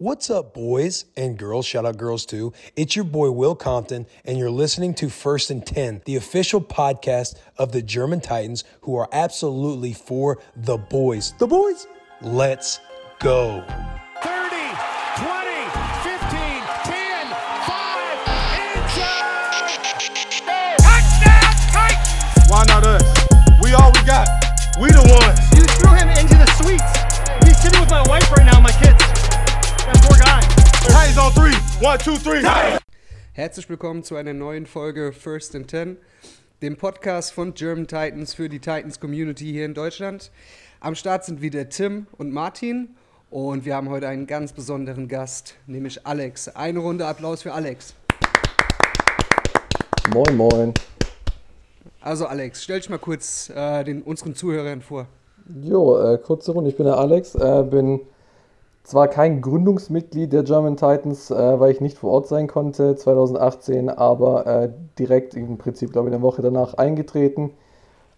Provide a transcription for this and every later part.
What's up, boys and girls? Shout out girls too. It's your boy Will Compton, and you're listening to First and 10, the official podcast of the German Titans, who are absolutely for the boys. The boys? Let's go. 30, 20, 15, 10, 5, inside! Touchdown, Titans! Why not us? We all we got. We the ones. You threw him into the suites. He's sitting with my wife right now, my kids. That poor guy. Titans on three. One, two, three. Herzlich willkommen zu einer neuen Folge First and Ten, dem Podcast von German Titans für die Titans Community hier in Deutschland. Am Start sind wieder Tim und Martin und wir haben heute einen ganz besonderen Gast, nämlich Alex. Eine Runde Applaus für Alex. Moin, moin. Also Alex, stell dich mal kurz äh, den, unseren Zuhörern vor. Jo, äh, kurze Runde. Ich bin der Alex. Äh, bin zwar kein Gründungsmitglied der German Titans, äh, weil ich nicht vor Ort sein konnte 2018, aber äh, direkt im Prinzip, glaube ich, eine Woche danach eingetreten.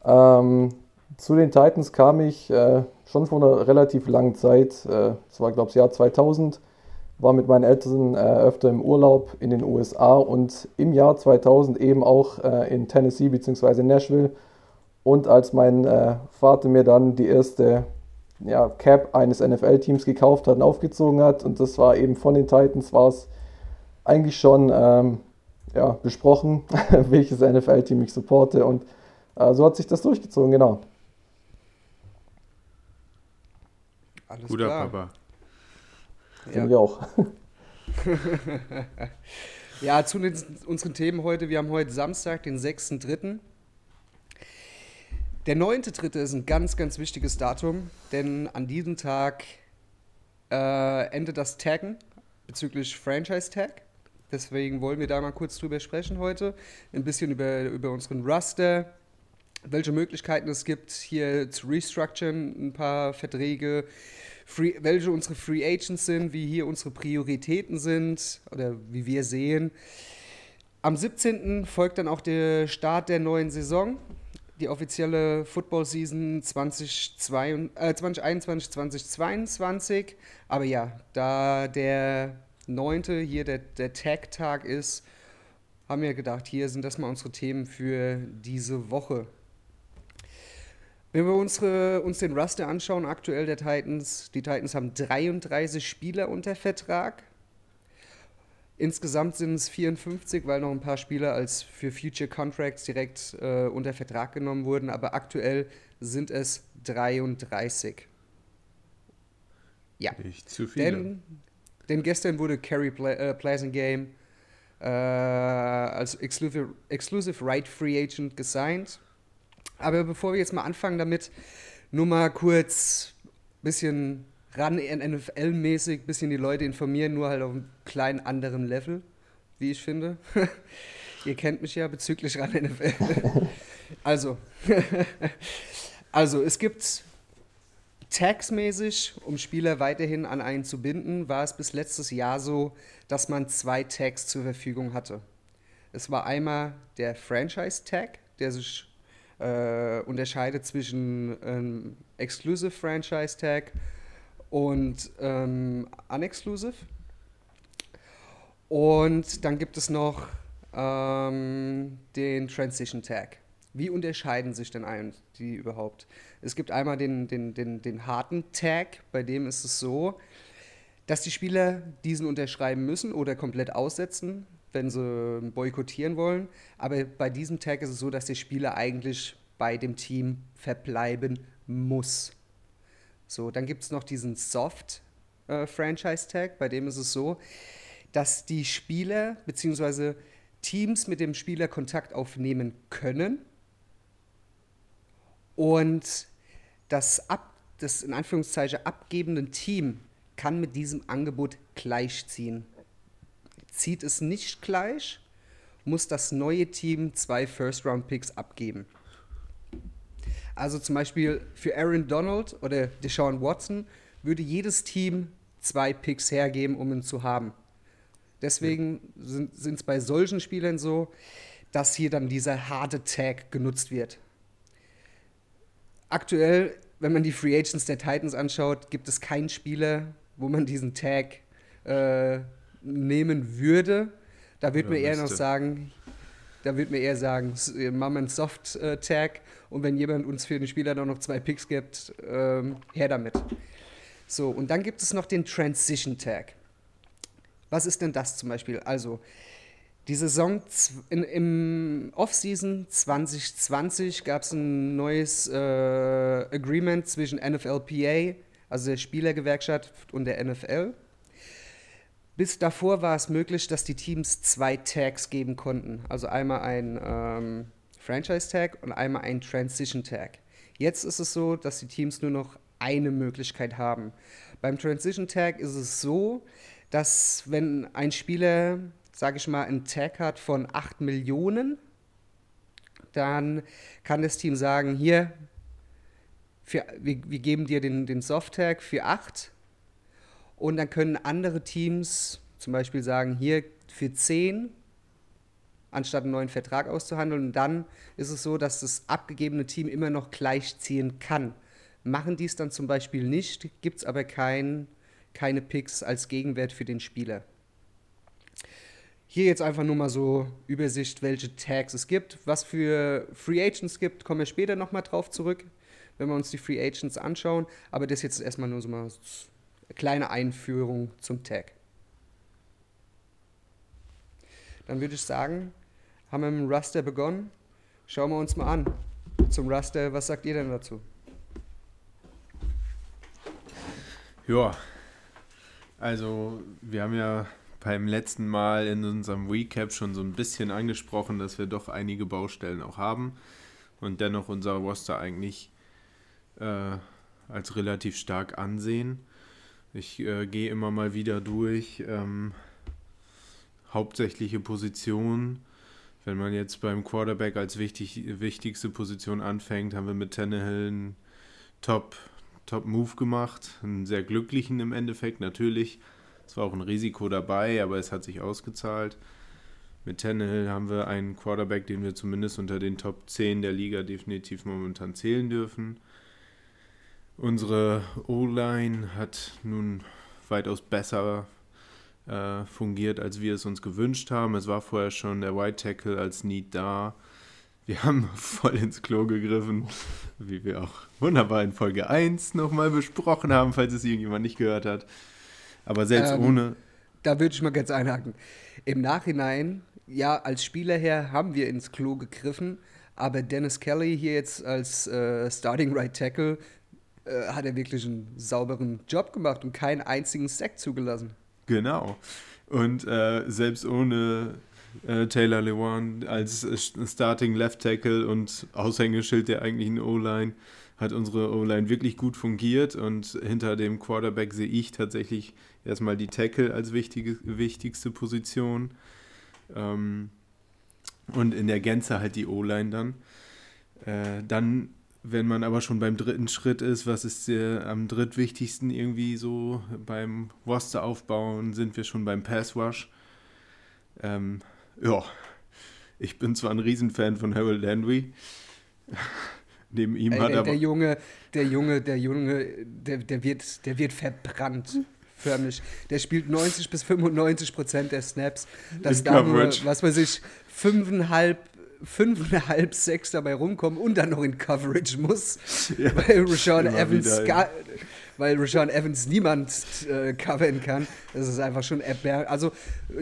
Ähm, zu den Titans kam ich äh, schon vor einer relativ langen Zeit. Äh, das war, glaube ich, das Jahr 2000. War mit meinen Eltern äh, öfter im Urlaub in den USA und im Jahr 2000 eben auch äh, in Tennessee bzw. Nashville. Und als mein äh, Vater mir dann die erste ja, Cap eines NFL-Teams gekauft hat und aufgezogen hat, und das war eben von den Titans, war es eigentlich schon ähm, ja, besprochen, welches NFL-Team ich supporte. Und äh, so hat sich das durchgezogen, genau. Alles Guter klar. Papa. Finde ich auch. Ja, zu den, unseren Themen heute. Wir haben heute Samstag, den 6.3. Der 9.3. ist ein ganz, ganz wichtiges Datum, denn an diesem Tag äh, endet das Taggen bezüglich Franchise Tag. Deswegen wollen wir da mal kurz drüber sprechen heute. Ein bisschen über, über unseren Raster, welche Möglichkeiten es gibt, hier zu restructuren, ein paar Verträge, Free, welche unsere Free Agents sind, wie hier unsere Prioritäten sind oder wie wir sehen. Am 17. folgt dann auch der Start der neuen Saison, die offizielle Football Season 2022, äh, 2021, 2022. Aber ja, da der 9. hier der, der Tag-Tag ist, haben wir gedacht, hier sind das mal unsere Themen für diese Woche. Wenn wir unsere, uns den Raster anschauen, aktuell der Titans, die Titans haben 33 Spieler unter Vertrag. Insgesamt sind es 54, weil noch ein paar Spieler als für Future Contracts direkt äh, unter Vertrag genommen wurden, aber aktuell sind es 33. Ja. Nicht zu viele. Denn, denn gestern wurde Kerry Pla äh, Blasingame äh, als Exclusive, Exclusive Right Free Agent gesigned. Aber bevor wir jetzt mal anfangen damit, nur mal kurz ein bisschen ran NFL-mäßig, bisschen die Leute informieren, nur halt auf einem kleinen anderen Level, wie ich finde. Ihr kennt mich ja bezüglich ran NFL. also, also es gibt Tags-mäßig, um Spieler weiterhin an einen zu binden, war es bis letztes Jahr so, dass man zwei Tags zur Verfügung hatte. Es war einmal der Franchise-Tag, der sich äh, unterscheidet zwischen ähm, Exclusive Franchise Tag und ähm, Unexclusive. Und dann gibt es noch ähm, den Transition Tag. Wie unterscheiden sich denn ein, die überhaupt? Es gibt einmal den, den, den, den harten Tag, bei dem ist es so, dass die Spieler diesen unterschreiben müssen oder komplett aussetzen, wenn sie boykottieren wollen. Aber bei diesem Tag ist es so, dass der Spieler eigentlich bei dem Team verbleiben muss. So, dann gibt es noch diesen Soft äh, Franchise Tag, bei dem ist es so, dass die Spieler bzw. Teams mit dem Spieler Kontakt aufnehmen können und das, ab, das in Anführungszeichen abgebende Team kann mit diesem Angebot gleichziehen. Zieht es nicht gleich, muss das neue Team zwei First-Round-Picks abgeben. Also zum Beispiel für Aaron Donald oder Deshaun Watson würde jedes Team zwei Picks hergeben, um ihn zu haben. Deswegen sind es bei solchen Spielern so, dass hier dann dieser harte Tag genutzt wird. Aktuell, wenn man die Free Agents der Titans anschaut, gibt es keinen Spieler, wo man diesen Tag äh, nehmen würde, da würde mir eher noch sagen, da würde mir eher sagen, äh, machen wir einen Soft-Tag und wenn jemand uns für den Spieler dann noch zwei Picks gibt, ähm, her damit. So, und dann gibt es noch den Transition Tag. Was ist denn das zum Beispiel? Also, die Saison in, im Offseason 2020 gab es ein neues äh, Agreement zwischen NFLPA, also der Spielergewerkschaft, und der NFL. Bis davor war es möglich, dass die Teams zwei Tags geben konnten. Also einmal ein ähm, Franchise-Tag und einmal ein Transition-Tag. Jetzt ist es so, dass die Teams nur noch eine Möglichkeit haben. Beim Transition-Tag ist es so, dass wenn ein Spieler, sage ich mal, einen Tag hat von 8 Millionen, dann kann das Team sagen, hier, für, wir, wir geben dir den, den Soft-Tag für 8 und dann können andere Teams zum Beispiel sagen, hier für 10, anstatt einen neuen Vertrag auszuhandeln. Und dann ist es so, dass das abgegebene Team immer noch gleichziehen kann. Machen die es dann zum Beispiel nicht, gibt es aber kein, keine Picks als Gegenwert für den Spieler. Hier jetzt einfach nur mal so Übersicht, welche Tags es gibt. Was für Free Agents gibt, kommen wir später nochmal drauf zurück, wenn wir uns die Free Agents anschauen. Aber das jetzt erstmal nur so mal kleine Einführung zum Tag. Dann würde ich sagen, haben wir mit dem Raster begonnen. Schauen wir uns mal an. Zum Raster, was sagt ihr denn dazu? Ja, also wir haben ja beim letzten Mal in unserem Recap schon so ein bisschen angesprochen, dass wir doch einige Baustellen auch haben und dennoch unser Roster eigentlich äh, als relativ stark ansehen. Ich äh, gehe immer mal wieder durch ähm, hauptsächliche Positionen. Wenn man jetzt beim Quarterback als wichtig, wichtigste Position anfängt, haben wir mit Tannehill einen Top, Top Move gemacht, einen sehr glücklichen im Endeffekt natürlich. Es war auch ein Risiko dabei, aber es hat sich ausgezahlt. Mit Tannehill haben wir einen Quarterback, den wir zumindest unter den Top 10 der Liga definitiv momentan zählen dürfen. Unsere O-Line hat nun weitaus besser äh, fungiert, als wir es uns gewünscht haben. Es war vorher schon der White Tackle als Need da. Wir haben voll ins Klo gegriffen, wie wir auch wunderbar in Folge 1 nochmal besprochen haben, falls es irgendjemand nicht gehört hat. Aber selbst Ähm, ohne. Da würde ich mal ganz einhaken. Im Nachhinein, ja, als Spieler her haben wir ins Klo gegriffen, aber Dennis Kelly hier jetzt als äh, Starting Right Tackle äh, hat er wirklich einen sauberen Job gemacht und keinen einzigen Sack zugelassen. Genau. Und äh, selbst ohne äh, Taylor Lewan als Starting Left Tackle und Aushängeschild der eigentlichen O-Line hat unsere O-Line wirklich gut fungiert und hinter dem Quarterback sehe ich tatsächlich erstmal die Tackle als wichtige, wichtigste Position ähm, und in der Gänze halt die O-Line dann. Äh, dann, wenn man aber schon beim dritten Schritt ist, was ist der am drittwichtigsten irgendwie so beim Roster aufbauen, sind wir schon beim Pass Rush. Ähm, ja, ich bin zwar ein Riesenfan von Harold Landry. Neben ihm Ey, hat der, aber der Junge, der Junge, der Junge, der, der, wird, der wird verbrannt. Förmlich. Der spielt 90 bis 95 Prozent der Snaps. Dass In da nur, was weiß ich, fünfeinhalb, fünfeinhalb, sechs dabei rumkommen und dann noch in Coverage muss. Ja, weil Rashawn Evans gar, weil Rashawn Evans niemand äh, covern kann. Das ist einfach schon erbärmlich. Also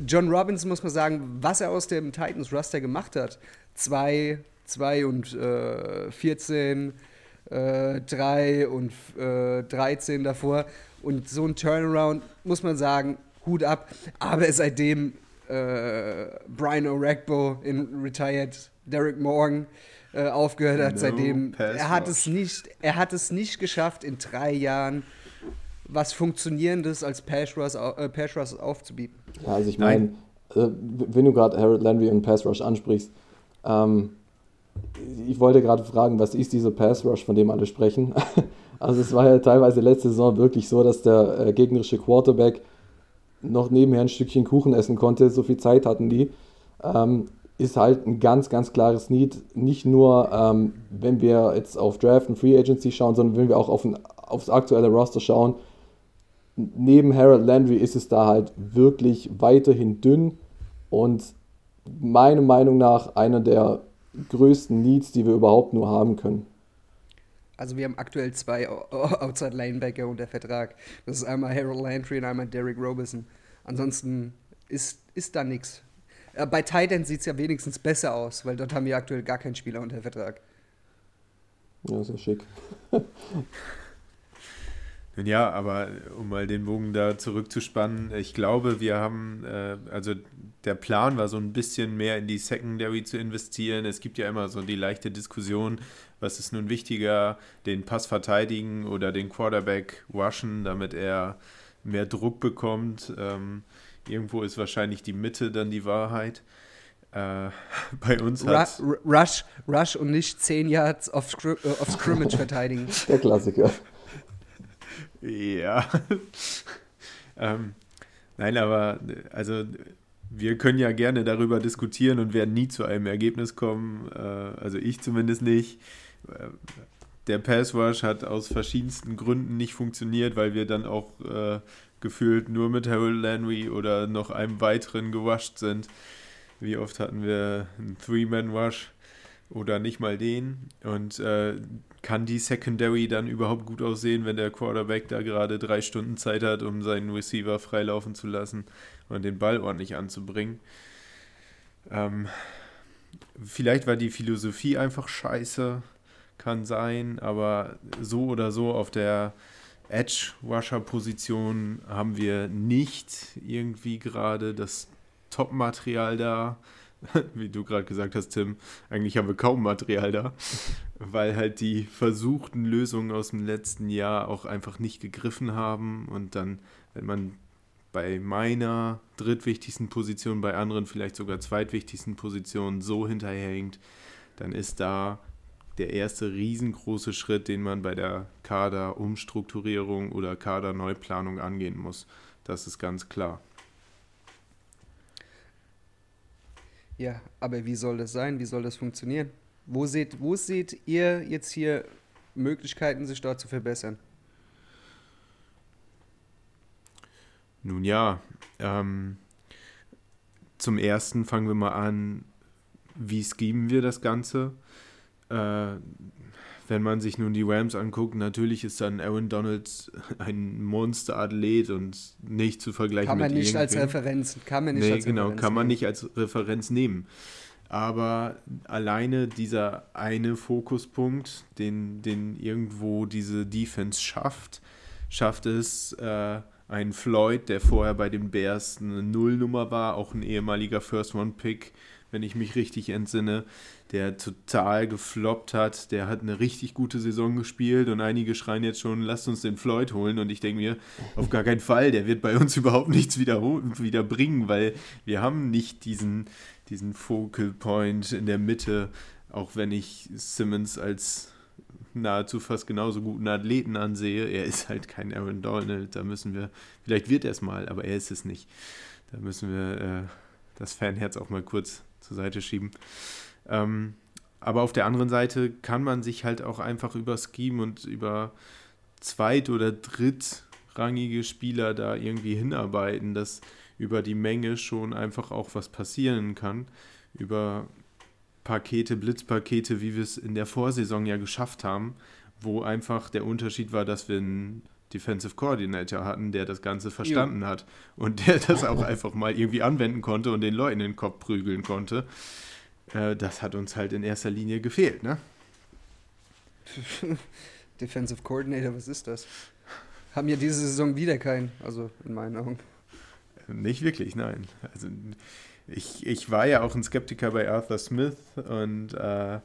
John Robbins muss man sagen, was er aus dem Titans Roster gemacht hat. Zwei, zwei und äh, 14, äh, 3 und äh, 13 davor. Und so ein Turnaround, muss man sagen, Hut ab. Aber seitdem äh, Brian O'Regbo in Retired Derek Morgan äh, aufgehört hat, No seitdem er hat es nicht, er hat es nicht geschafft in drei Jahren was funktionierendes als Pass Rush, äh, Pass Rush aufzubieten. Ja, also ich meine, Nein. äh, wenn du gerade Harold Landry und Pass Rush ansprichst, ähm, ich wollte gerade fragen, was ist dieser Pass Rush, von dem alle sprechen? Also es war ja teilweise letzte Saison wirklich so, dass der äh, gegnerische Quarterback noch nebenher ein Stückchen Kuchen essen konnte, so viel Zeit hatten die. Ähm, ist halt ein ganz, ganz klares Need. Nicht nur, ähm, wenn wir jetzt auf Draft und Free Agency schauen, sondern wenn wir auch auf ein, aufs aktuelle Roster schauen. neben Harold Landry ist es da halt wirklich weiterhin dünn und meiner Meinung nach einer der größten Needs, die wir überhaupt nur haben können. Also wir haben aktuell zwei Outside Linebacker unter Vertrag. Das ist einmal Harold Landry und einmal Derek Roberson. Ansonsten ist, ist da nichts. Bei Titan sieht es ja wenigstens besser aus, weil dort haben wir aktuell gar keinen Spieler unter Vertrag. Ja, sehr schick. Nun ja, aber um mal den Bogen da zurückzuspannen, ich glaube, wir haben, äh, also der Plan war so ein bisschen mehr in die Secondary zu investieren. Es gibt ja immer so die leichte Diskussion, was ist nun wichtiger, den Pass verteidigen oder den Quarterback washen, damit er mehr Druck bekommt. Ähm, irgendwo ist wahrscheinlich die Mitte dann die Wahrheit. Äh, bei uns hat Ru- Rush, Rush und nicht 10 Yards auf, Scrim äh, auf Scrimmage verteidigen. Der Klassiker. Ja. ähm, nein, aber also wir können ja gerne darüber diskutieren und werden nie zu einem Ergebnis kommen. Äh, also ich zumindest nicht. Der Pass Rush hat aus verschiedensten Gründen nicht funktioniert, weil wir dann auch äh, gefühlt nur mit Harold Landry oder noch einem weiteren gewascht sind. Wie oft hatten wir einen Three-Man-Rush oder nicht mal den? Und äh, kann die Secondary dann überhaupt gut aussehen, wenn der Quarterback da gerade drei Stunden Zeit hat, um seinen Receiver freilaufen zu lassen und den Ball ordentlich anzubringen? Ähm, vielleicht war die Philosophie einfach scheiße, kann sein, aber so oder so auf der Edge-Rusher-Position haben wir nicht irgendwie gerade das Top-Material da. Wie du gerade gesagt hast, Tim, eigentlich haben wir kaum Material da, weil halt die versuchten Lösungen aus dem letzten Jahr auch einfach nicht gegriffen haben. Und dann, wenn man bei meiner drittwichtigsten Position, bei anderen vielleicht sogar zweitwichtigsten Position so hinterherhinkt, dann ist da der erste riesengroße Schritt, den man bei der Kaderumstrukturierung oder Kaderneuplanung angehen muss. Das ist ganz klar. Ja, aber wie soll das sein? Wie soll das funktionieren? Wo seht, wo seht ihr jetzt hier Möglichkeiten, sich dort zu verbessern? Nun ja, ähm, zum ersten fangen wir mal an, wie schemen wir das Ganze? Äh, wenn man sich nun die Rams anguckt, natürlich ist dann Aaron Donald ein Monsterathlet und nicht zu vergleichen Kann man mit nicht als. Referenz. Kann man nicht Nee, als genau, Referenz kann man nehmen. nicht als Referenz nehmen. Aber alleine dieser eine Fokuspunkt, den, den irgendwo diese Defense schafft, schafft es, äh, ein Floyd, der vorher bei den Bears eine Nullnummer war, auch ein ehemaliger First-One-Pick, wenn ich mich richtig entsinne, der total gefloppt hat, der hat eine richtig gute Saison gespielt und einige schreien jetzt schon, lasst uns den Floyd holen und ich denke mir, auf gar keinen Fall, der wird bei uns überhaupt nichts wieder, wieder bringen, weil wir haben nicht diesen, diesen Focal Point in der Mitte, auch wenn ich Simmons als nahezu fast genauso guten Athleten ansehe. Er ist halt kein Aaron Donald, da müssen wir, vielleicht wird er es mal, aber er ist es nicht. Da müssen wir äh, das Fanherz auch mal kurz zur Seite schieben. Ähm, aber auf der anderen Seite kann man sich halt auch einfach über Scheme und über zweit- oder drittrangige Spieler da irgendwie hinarbeiten, dass über die Menge schon einfach auch was passieren kann. Über Pakete, Blitzpakete, wie wir es in der Vorsaison ja geschafft haben, wo einfach der Unterschied war, dass wir einen Defensive Coordinator hatten, der das Ganze verstanden hat und der das auch einfach mal irgendwie anwenden konnte und den Leuten in den Kopf prügeln konnte. Äh, das hat uns halt in erster Linie gefehlt, ne? Defensive Coordinator, was ist das? Haben ja diese Saison wieder keinen, also in meinen Augen. Nicht wirklich, nein. Also ich, ich war ja auch ein Skeptiker bei Arthur Smith und äh,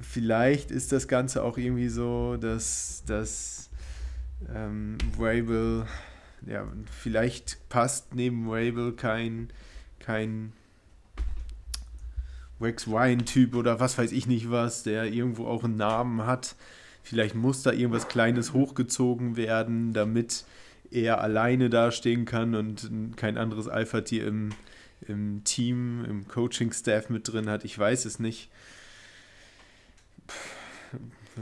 vielleicht ist das Ganze auch irgendwie so, dass, dass ähm, Vrabel, ja, vielleicht passt neben Vrabel kein, kein Rex Ryan-Typ oder was weiß ich nicht was, der irgendwo auch einen Namen hat. Vielleicht muss da irgendwas Kleines hochgezogen werden, damit er alleine dastehen kann und kein anderes Alpha-Tier im, im Team, im Coaching-Staff mit drin hat. Ich weiß es nicht.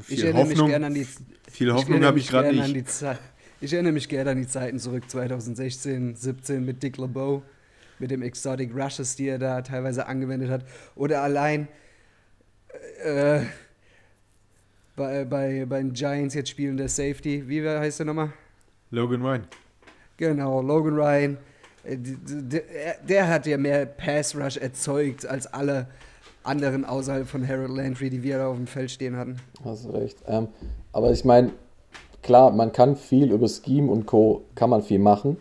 Ich erinnere Hoffnung, mich gerne an die, viel Hoffnung habe ich gerade nicht. Ich erinnere mich gerne an die Zeiten zurück, 2016, 17 mit Dick LeBeau, mit dem Exotic Rushes, die er da teilweise angewendet hat. Oder allein äh, bei, bei, bei den Giants jetzt spielen der Safety. Wie heißt der nochmal? Logan Ryan. Genau, Logan Ryan. Äh, Der, der hat ja mehr Pass Rush erzeugt als alle anderen außerhalb von Harold Landry, die wir da auf dem Feld stehen hatten. Hast recht. Ähm, aber ich meine, klar, man kann viel über Scheme und Co. kann man viel machen.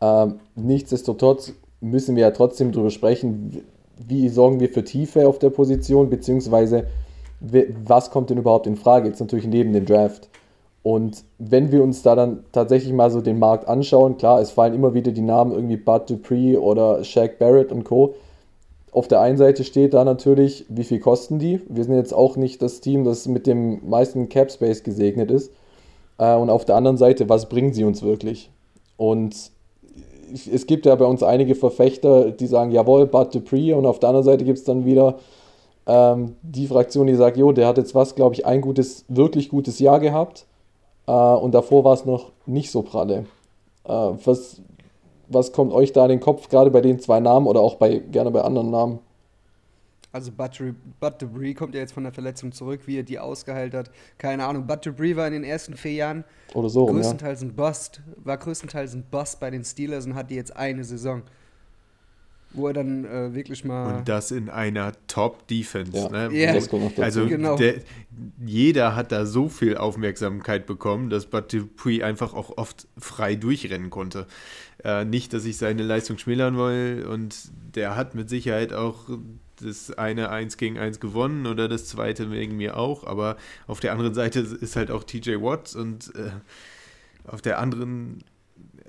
Ähm, nichtsdestotrotz müssen wir ja trotzdem darüber sprechen, wie sorgen wir für Tiefe auf der Position, beziehungsweise we- was kommt denn überhaupt in Frage, jetzt natürlich neben dem Draft. Und wenn wir uns da dann tatsächlich mal so den Markt anschauen, klar, es fallen immer wieder die Namen irgendwie Bud Dupree oder Shaq Barrett und Co. Auf der einen Seite steht da natürlich, wie viel kosten die. Wir sind jetzt auch nicht das Team, das mit dem meisten Cap Space gesegnet ist. Äh, und auf der anderen Seite, was bringen sie uns wirklich? Und es gibt ja bei uns einige Verfechter, die sagen, jawohl, Bud Dupree. Und auf der anderen Seite gibt es dann wieder ähm, die Fraktion, die sagt, jo, der hat jetzt was, glaube ich, ein gutes, wirklich gutes Jahr gehabt. Äh, und davor war es noch nicht so pralle. Äh, was, was kommt euch da in den Kopf, gerade bei den zwei Namen oder auch bei gerne bei anderen Namen? Also Bud, Debris kommt ja jetzt von der Verletzung zurück, wie er die ausgeheilt hat. Keine Ahnung. Bud Debris war in den ersten vier Jahren Oder so, rum, ja. größtenteils ein Bust, war größtenteils ein Bust bei den Steelers und hatte jetzt eine Saison, wo er dann äh, wirklich mal. Und das in einer Top-Defense. Ja, ne? Ja. das kommt noch dazu. Also Genau. der, jeder hat da so viel Aufmerksamkeit bekommen, dass Bud Dupree einfach auch oft frei durchrennen konnte. Äh, nicht, dass ich seine Leistung schmälern will und der hat mit Sicherheit auch das eine 1 gegen 1 gewonnen oder das zweite wegen mir auch, aber auf der anderen Seite ist halt auch TJ Watt und äh, auf der anderen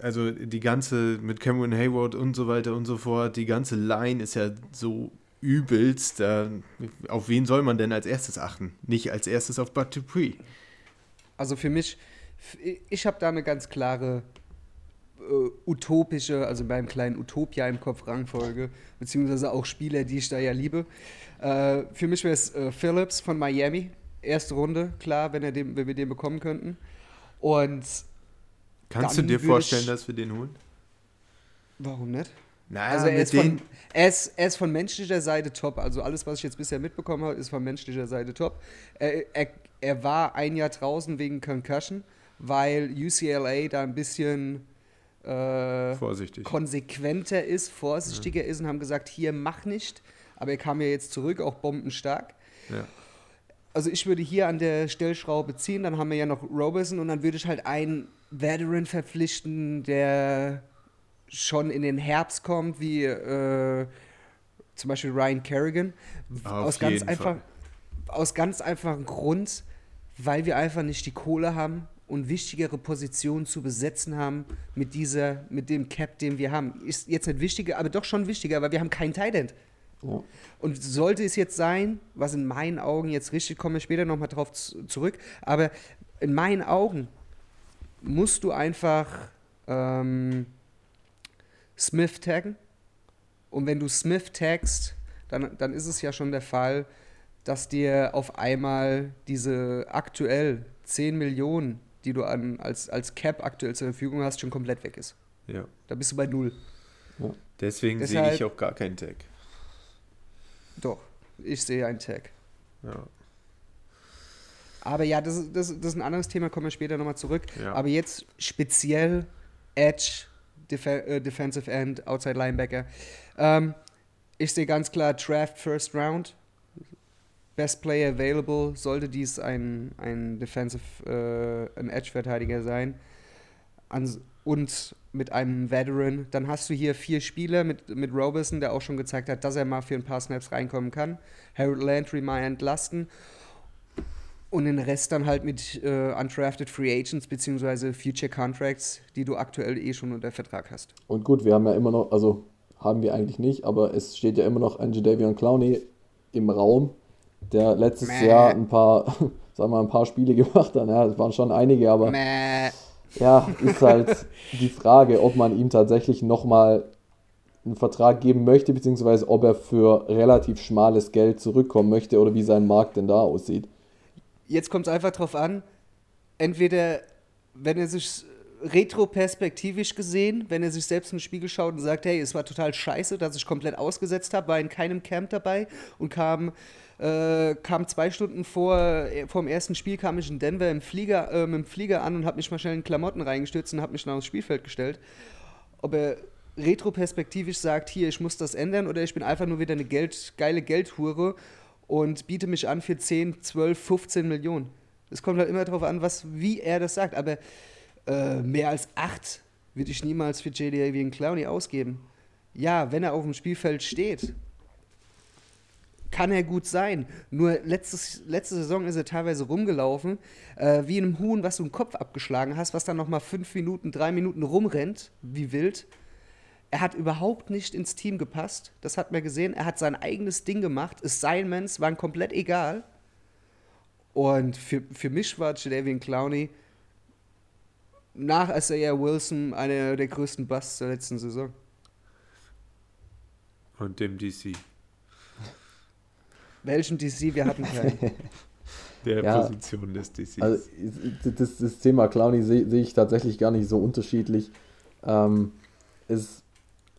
also die ganze mit Cameron Hayward und so weiter und so fort, die ganze Line ist ja so übelst. Da, auf wen soll man denn als erstes achten? Nicht als erstes auf Bud Dupree. Also für mich, ich habe da eine ganz klare äh, utopische, also beim kleinen Utopia im Kopf Rangfolge, beziehungsweise auch Spieler, die ich da ja liebe. Äh, für mich wäre es äh, Phillips von Miami, erste Runde, klar, wenn, er den, wenn wir den bekommen könnten. Und Kannst du dir vorstellen, ich- dass wir den holen? warum nicht? Naja, Also er ist, von, er, ist, er ist von menschlicher Seite top. Also alles, was ich jetzt bisher mitbekommen habe, ist von menschlicher Seite top. Er, er, er war ein Jahr draußen wegen Concussion, weil UCLA da ein bisschen äh, vorsichtig. konsequenter ist, vorsichtiger ist und haben gesagt, hier mach nicht. Aber er kam ja jetzt zurück, auch bombenstark. Ja. Also ich würde hier an der Stellschraube ziehen, dann haben wir ja noch Roberson und dann würde ich halt einen Veteran verpflichten, der schon in den Herbst kommt, wie äh, zum Beispiel Ryan Kerrigan. Auf aus ganz einfach, Fall. aus ganz einfachem Grund, weil wir einfach nicht die Kohle haben und wichtigere Positionen zu besetzen haben mit dieser, mit dem Cap, den wir haben. Ist jetzt nicht wichtiger, aber doch schon wichtiger, weil wir haben keinen Tight End. Ja. Und sollte es jetzt sein, was in meinen Augen jetzt richtig, komme ich später nochmal drauf zurück, aber in meinen Augen musst du einfach ähm, Smith taggen. Und wenn du Smith taggst, dann, dann ist es ja schon der Fall, dass dir auf einmal diese aktuell 10 Millionen, die du an, als, als Cap aktuell zur Verfügung hast, schon komplett weg ist. Ja. Da bist du bei Null. Deswegen sehe ich auch gar keinen Tag. Doch, ich sehe einen Tag. Ja. Aber ja, das, ist- das, das ist ein anderes Thema, kommen wir später nochmal zurück. Ja. Aber jetzt speziell Edge, Def äh, Defensive End, Outside Linebacker. Ähm, ich sehe ganz klar Draft First Round. Best Player Available sollte dies ein, ein Defensive, äh, ein Edge-Verteidiger sein. Ans und mit einem Veteran. Dann hast du hier vier Spieler mit, mit Roberson, der auch schon gezeigt hat, dass er mal für ein paar Snaps reinkommen kann. Harold Landry mal entlasten. Und den Rest dann halt mit äh, undrafted Free Agents beziehungsweise Future Contracts, die du aktuell eh schon unter Vertrag hast. Und gut, wir haben ja immer noch, also haben wir eigentlich nicht, aber es steht ja immer noch ein Jadavion Clowney im Raum, der letztes Mäh. Jahr ein paar, sagen wir mal, ein paar Spiele gemacht hat. Ja, es waren schon einige, aber Mäh. ja, ist halt die Frage, ob man ihm tatsächlich nochmal einen Vertrag geben möchte, beziehungsweise ob er für relativ schmales Geld zurückkommen möchte oder wie sein Markt denn da aussieht. Jetzt kommt es einfach drauf an, entweder, wenn er sich retroperspektivisch gesehen, wenn er sich selbst in den Spiegel schaut und sagt, hey, es war total scheiße, dass ich komplett ausgesetzt habe, war in keinem Camp dabei und kam, äh, kam zwei Stunden vor, äh, vor dem ersten Spiel, kam ich in Denver im Flieger, äh, mit dem Flieger an und habe mich mal schnell in Klamotten reingestürzt und habe mich dann aufs Spielfeld gestellt. Ob er retroperspektivisch sagt, hier, ich muss das ändern oder ich bin einfach nur wieder eine Geld, geile Geldhure und biete mich an für 10, 12, 15 Millionen. Es kommt halt immer darauf an, was, wie er das sagt. Aber äh, mehr als acht würde ich niemals für JD wie ein Clowny ausgeben. Ja, wenn er auf dem Spielfeld steht, kann er gut sein. Nur letztes, letzte Saison ist er teilweise rumgelaufen, äh, wie in einem Huhn, was du im Kopf abgeschlagen hast, was dann nochmal fünf Minuten, drei Minuten rumrennt, wie wild. Er hat überhaupt nicht ins Team gepasst. Das hat man gesehen. Er hat sein eigenes Ding gemacht. Assignments waren komplett egal. Und für, für mich war Jadavian Clowney nach Isaiah Wilson einer der größten Busts der letzten Saison. Und dem DC. Welchen DC? Wir hatten keinen. Der Ja, Position des DCs. Also das, das Thema Clowny sehe sehe ich tatsächlich gar nicht so unterschiedlich. Ähm, es,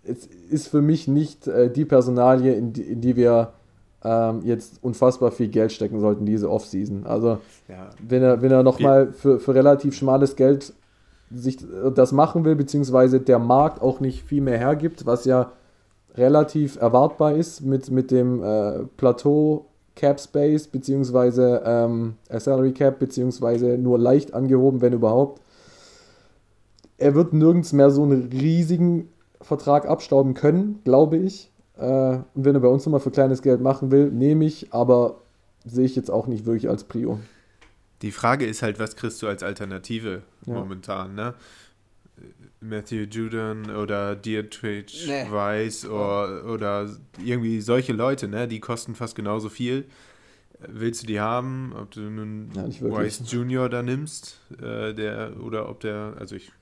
es ist für mich nicht äh, die Personalie, in die, in die wir ähm, jetzt unfassbar viel Geld stecken sollten, diese Offseason. Also ja, wenn er, wenn er nochmal für, für relativ schmales Geld sich das machen will, beziehungsweise der Markt auch nicht viel mehr hergibt, was ja relativ erwartbar ist mit, mit dem äh, Plateau Cap Space, beziehungsweise ähm, äh, Salary Cap, beziehungsweise nur leicht angehoben, wenn überhaupt. Er wird nirgends mehr so einen riesigen Vertrag abstauben können, glaube ich. Äh, und wenn er bei uns nochmal für kleines Geld machen will, nehme ich, aber sehe ich jetzt auch nicht wirklich als Prio. Die Frage ist halt, was kriegst du als Alternative Ja. momentan, ne? Matthew Judon oder Dietrich Nee. Weiss oder, oder irgendwie solche Leute, ne? Die kosten fast genauso viel. Willst du die haben? Ob du nun Ja. Weiss Junior da nimmst, äh, der, oder ob der, also ich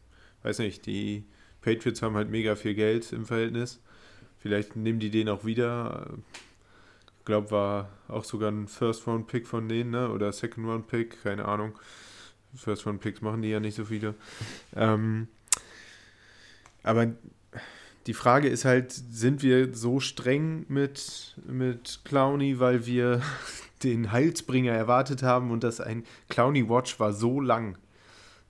weiß nicht, die Patriots haben halt mega viel Geld im Verhältnis. Vielleicht nehmen die den auch wieder. Ich glaube, war auch sogar ein First-Round-Pick von denen, ne? Oder Second-Round-Pick, keine Ahnung. First-Round-Picks machen die ja nicht so viele. Ähm, aber die Frage ist halt, sind wir so streng mit, mit Clowny, weil wir den Heilsbringer erwartet haben und dass ein Clowny Watch war so lang.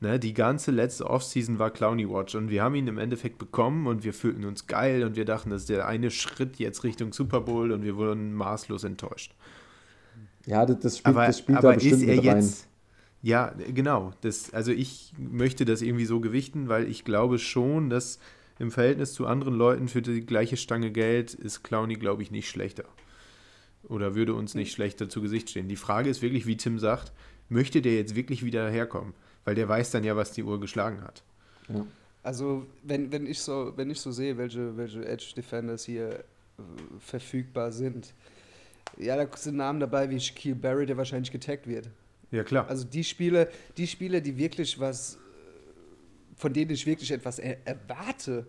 Ne, die ganze letzte Offseason war Clowny Watch und wir haben ihn im Endeffekt bekommen und wir fühlten uns geil und wir dachten, das ist der eine Schritt jetzt Richtung Super Bowl und wir wurden maßlos enttäuscht. Ja, das, spielt, Aber, das spielt aber da bestimmt ist er mit rein. jetzt. Ja, genau. Das, also ich möchte das irgendwie so gewichten, weil ich glaube schon, dass im Verhältnis zu anderen Leuten für die gleiche Stange Geld ist Clowny, glaube ich, nicht schlechter. Oder würde uns nicht schlechter zu Gesicht stehen. Die Frage ist wirklich, wie Tim sagt, möchte der jetzt wirklich wieder herkommen? Weil der weiß dann ja, was die Uhr geschlagen hat. Also, wenn, wenn, ich so, wenn ich so sehe, welche, welche Edge Defenders hier äh, verfügbar sind, ja, da sind Namen dabei wie Shaquille Barry, der wahrscheinlich getaggt wird. Ja, klar. Also die Spiele, die Spiele, die wirklich was, von denen ich wirklich etwas er erwarte,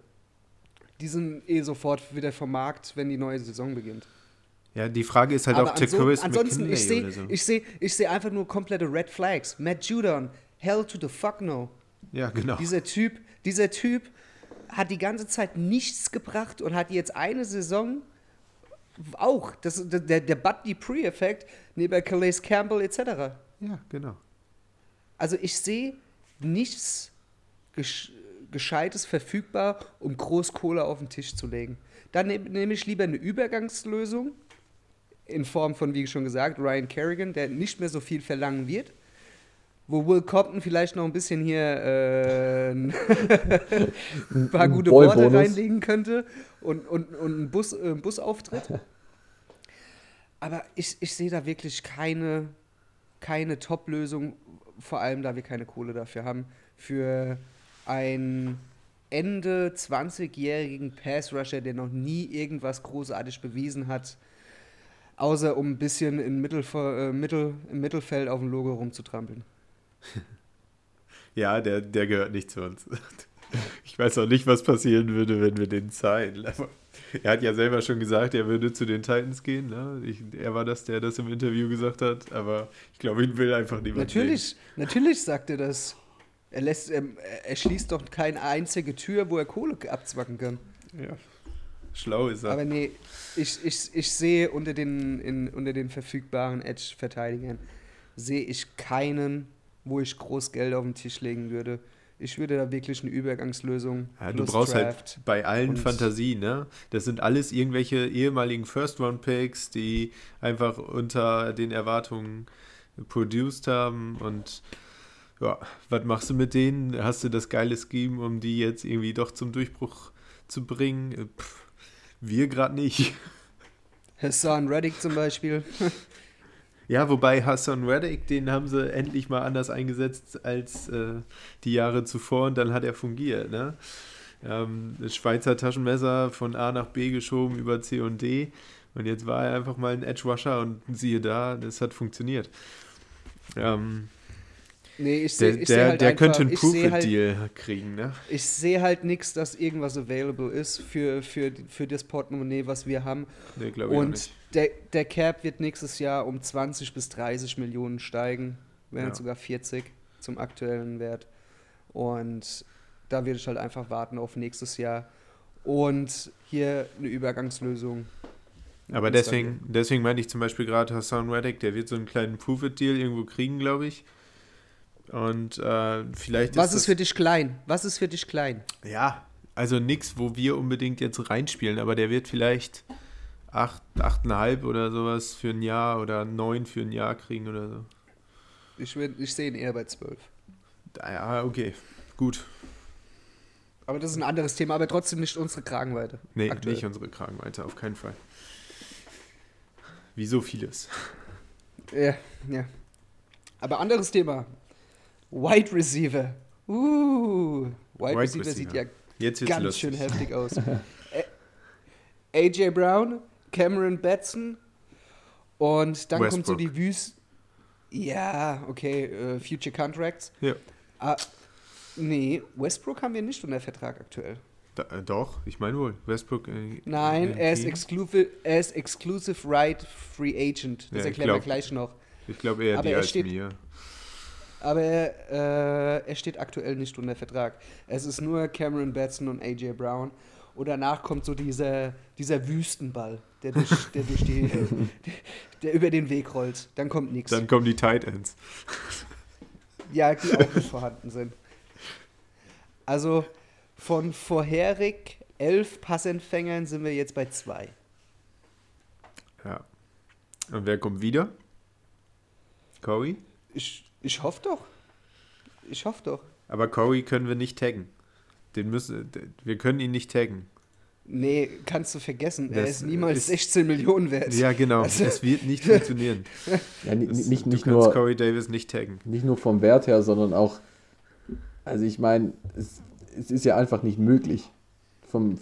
die sind eh sofort wieder vom Markt, wenn die neue Saison beginnt. ja, die Frage ist halt Aber auch Takaris ansonsten, ich McKinley sehe oder so. ich seh, ich seh einfach nur komplette Red Flags. Matt Judon, hell to the fuck no. ja, genau. Dieser Typ, dieser Typ hat die ganze Zeit nichts gebracht und hat jetzt eine Saison auch, das, der, der Bud Dupree-Effekt neben Calais Campbell etc. ja, genau. Also ich sehe nichts Gesch Gescheites verfügbar, um groß Kohle auf den Tisch zu legen. Dann nehm- nehme ich lieber eine Übergangslösung in Form von, wie schon gesagt, Ryan Kerrigan, der nicht mehr so viel verlangen wird. Wo Will Compton vielleicht noch ein bisschen hier äh, ein paar gute Worte Boy-Bonus. reinlegen könnte und, und, und einen Bus, äh, Busauftritt. Aber ich, ich sehe da wirklich keine, keine Top-Lösung, vor allem da wir keine Kohle dafür haben, für einen Ende 20-jährigen Pass-Rusher, der noch nie irgendwas großartig bewiesen hat, außer um ein bisschen im, Mittelf äh, Mittel, im Mittelfeld auf dem Logo rumzutrampeln. Ja, der, der gehört nicht zu uns. Ich weiß auch nicht, was passieren würde, wenn wir den zahlen. Er hat ja selber schon gesagt, er würde zu den Titans gehen. Ne? Ich, er war das, der das im Interview gesagt hat. Aber ich glaube, ihn will einfach niemand Natürlich, natürlich sagt er das. Er lässt, ähm, er schließt doch keine einzige Tür, wo er Kohle abzwacken kann. Ja. Schlau ist er. Aber nee, ich, ich, ich sehe unter den, in, unter den verfügbaren Edge-Verteidigern, sehe ich keinen, wo ich groß Geld auf den Tisch legen würde. Ich würde da wirklich eine Übergangslösung. Ja, du brauchst Draft halt bei allen Fantasien, ne? Das sind alles irgendwelche ehemaligen First-Round-Picks, die einfach unter den Erwartungen produced haben und ja, was machst du mit denen? Hast du das geile Scheme, um die jetzt irgendwie doch zum Durchbruch zu bringen? Äh, Pff, wir gerade nicht. Hassan Reddick zum Beispiel. Ja, wobei Hassan Reddick, den haben sie endlich mal anders eingesetzt als äh, die Jahre zuvor und dann hat er fungiert. Ne? Ähm, das Schweizer Taschenmesser von A nach B geschoben über C und D und jetzt war er einfach mal ein Edge-Rusher und siehe da, das hat funktioniert. Ähm, Nee, ich der sehe ich seh halt der einfach, könnte einen sehe halt, kriegen. Ne? ich sehe halt nichts, dass irgendwas available ist für, für, für das Portemonnaie, was wir haben. Nee, glaube ich Und nicht. der, der Cap wird nächstes Jahr um 20 bis 30 Millionen steigen, wenn Ja. sogar 40 zum aktuellen Wert. Und da würde ich halt einfach warten auf nächstes Jahr. Und hier eine Übergangslösung. Aber deswegen, deswegen meinte ich zum Beispiel gerade Hassan Reddick, der wird so einen kleinen Proof-It-Deal irgendwo kriegen, glaube ich. Und äh, vielleicht Was ist ist für dich klein? Was ist für dich klein? Ja, also nichts, wo wir unbedingt jetzt reinspielen, aber der wird vielleicht 8, 8,5 oder sowas für ein Jahr oder 9 für ein Jahr kriegen oder so. Ich, ich sehe ihn eher bei 12. Ah Ja, okay, gut. Aber das ist ein anderes Thema, aber trotzdem nicht unsere Kragenweite. Nee, aktuell. nicht unsere Kragenweite, auf keinen Fall. Wie so vieles. Ja, ja. Aber anderes Thema. Wide Receiver. Uh, Wide, Wide Receiver, Receiver. sieht ja Jetzt ganz lustig. schön heftig aus. AJ Brown, Cameron Batson und dann kommt so Westbrook. die Wüste. Ja, okay, äh, Future Contracts. Ja. Ah, nee, Westbrook haben wir nicht unter Vertrag aktuell. Da, äh, doch, ich meine wohl. Westbrook. Äh, Nein, äh, er ist, exclusive, er ist Exclusive Right Free Agent. Das Ja, erklären wir gleich noch. Ich glaube eher aber die er als steht- mir. Aber äh, er steht aktuell nicht unter Vertrag. Es ist nur Cameron Batson und AJ Brown. Und danach kommt so dieser, dieser Wüstenball, der, durch, der, durch die, der über den Weg rollt. Dann kommt nichts. Dann kommen die Tight Ends. Ja, die auch nicht vorhanden sind. Also von vorherig elf Passempfängern sind wir jetzt bei zwei. Ja. Und wer kommt wieder? Corey? Ich, ich hoffe doch. Ich hoffe doch. Aber Corey können wir nicht taggen. Den müssen, wir können ihn nicht taggen. Nee, kannst du vergessen. er Das ist niemals ist- 16 Millionen wert. Ja, genau. Also- Es wird nicht funktionieren. Ja, Das, nicht, du nicht, kannst nur, Corey Davis nicht taggen. nicht nur vom Wert her, sondern auch, also ich meine, es, es ist ja einfach nicht möglich. Vom,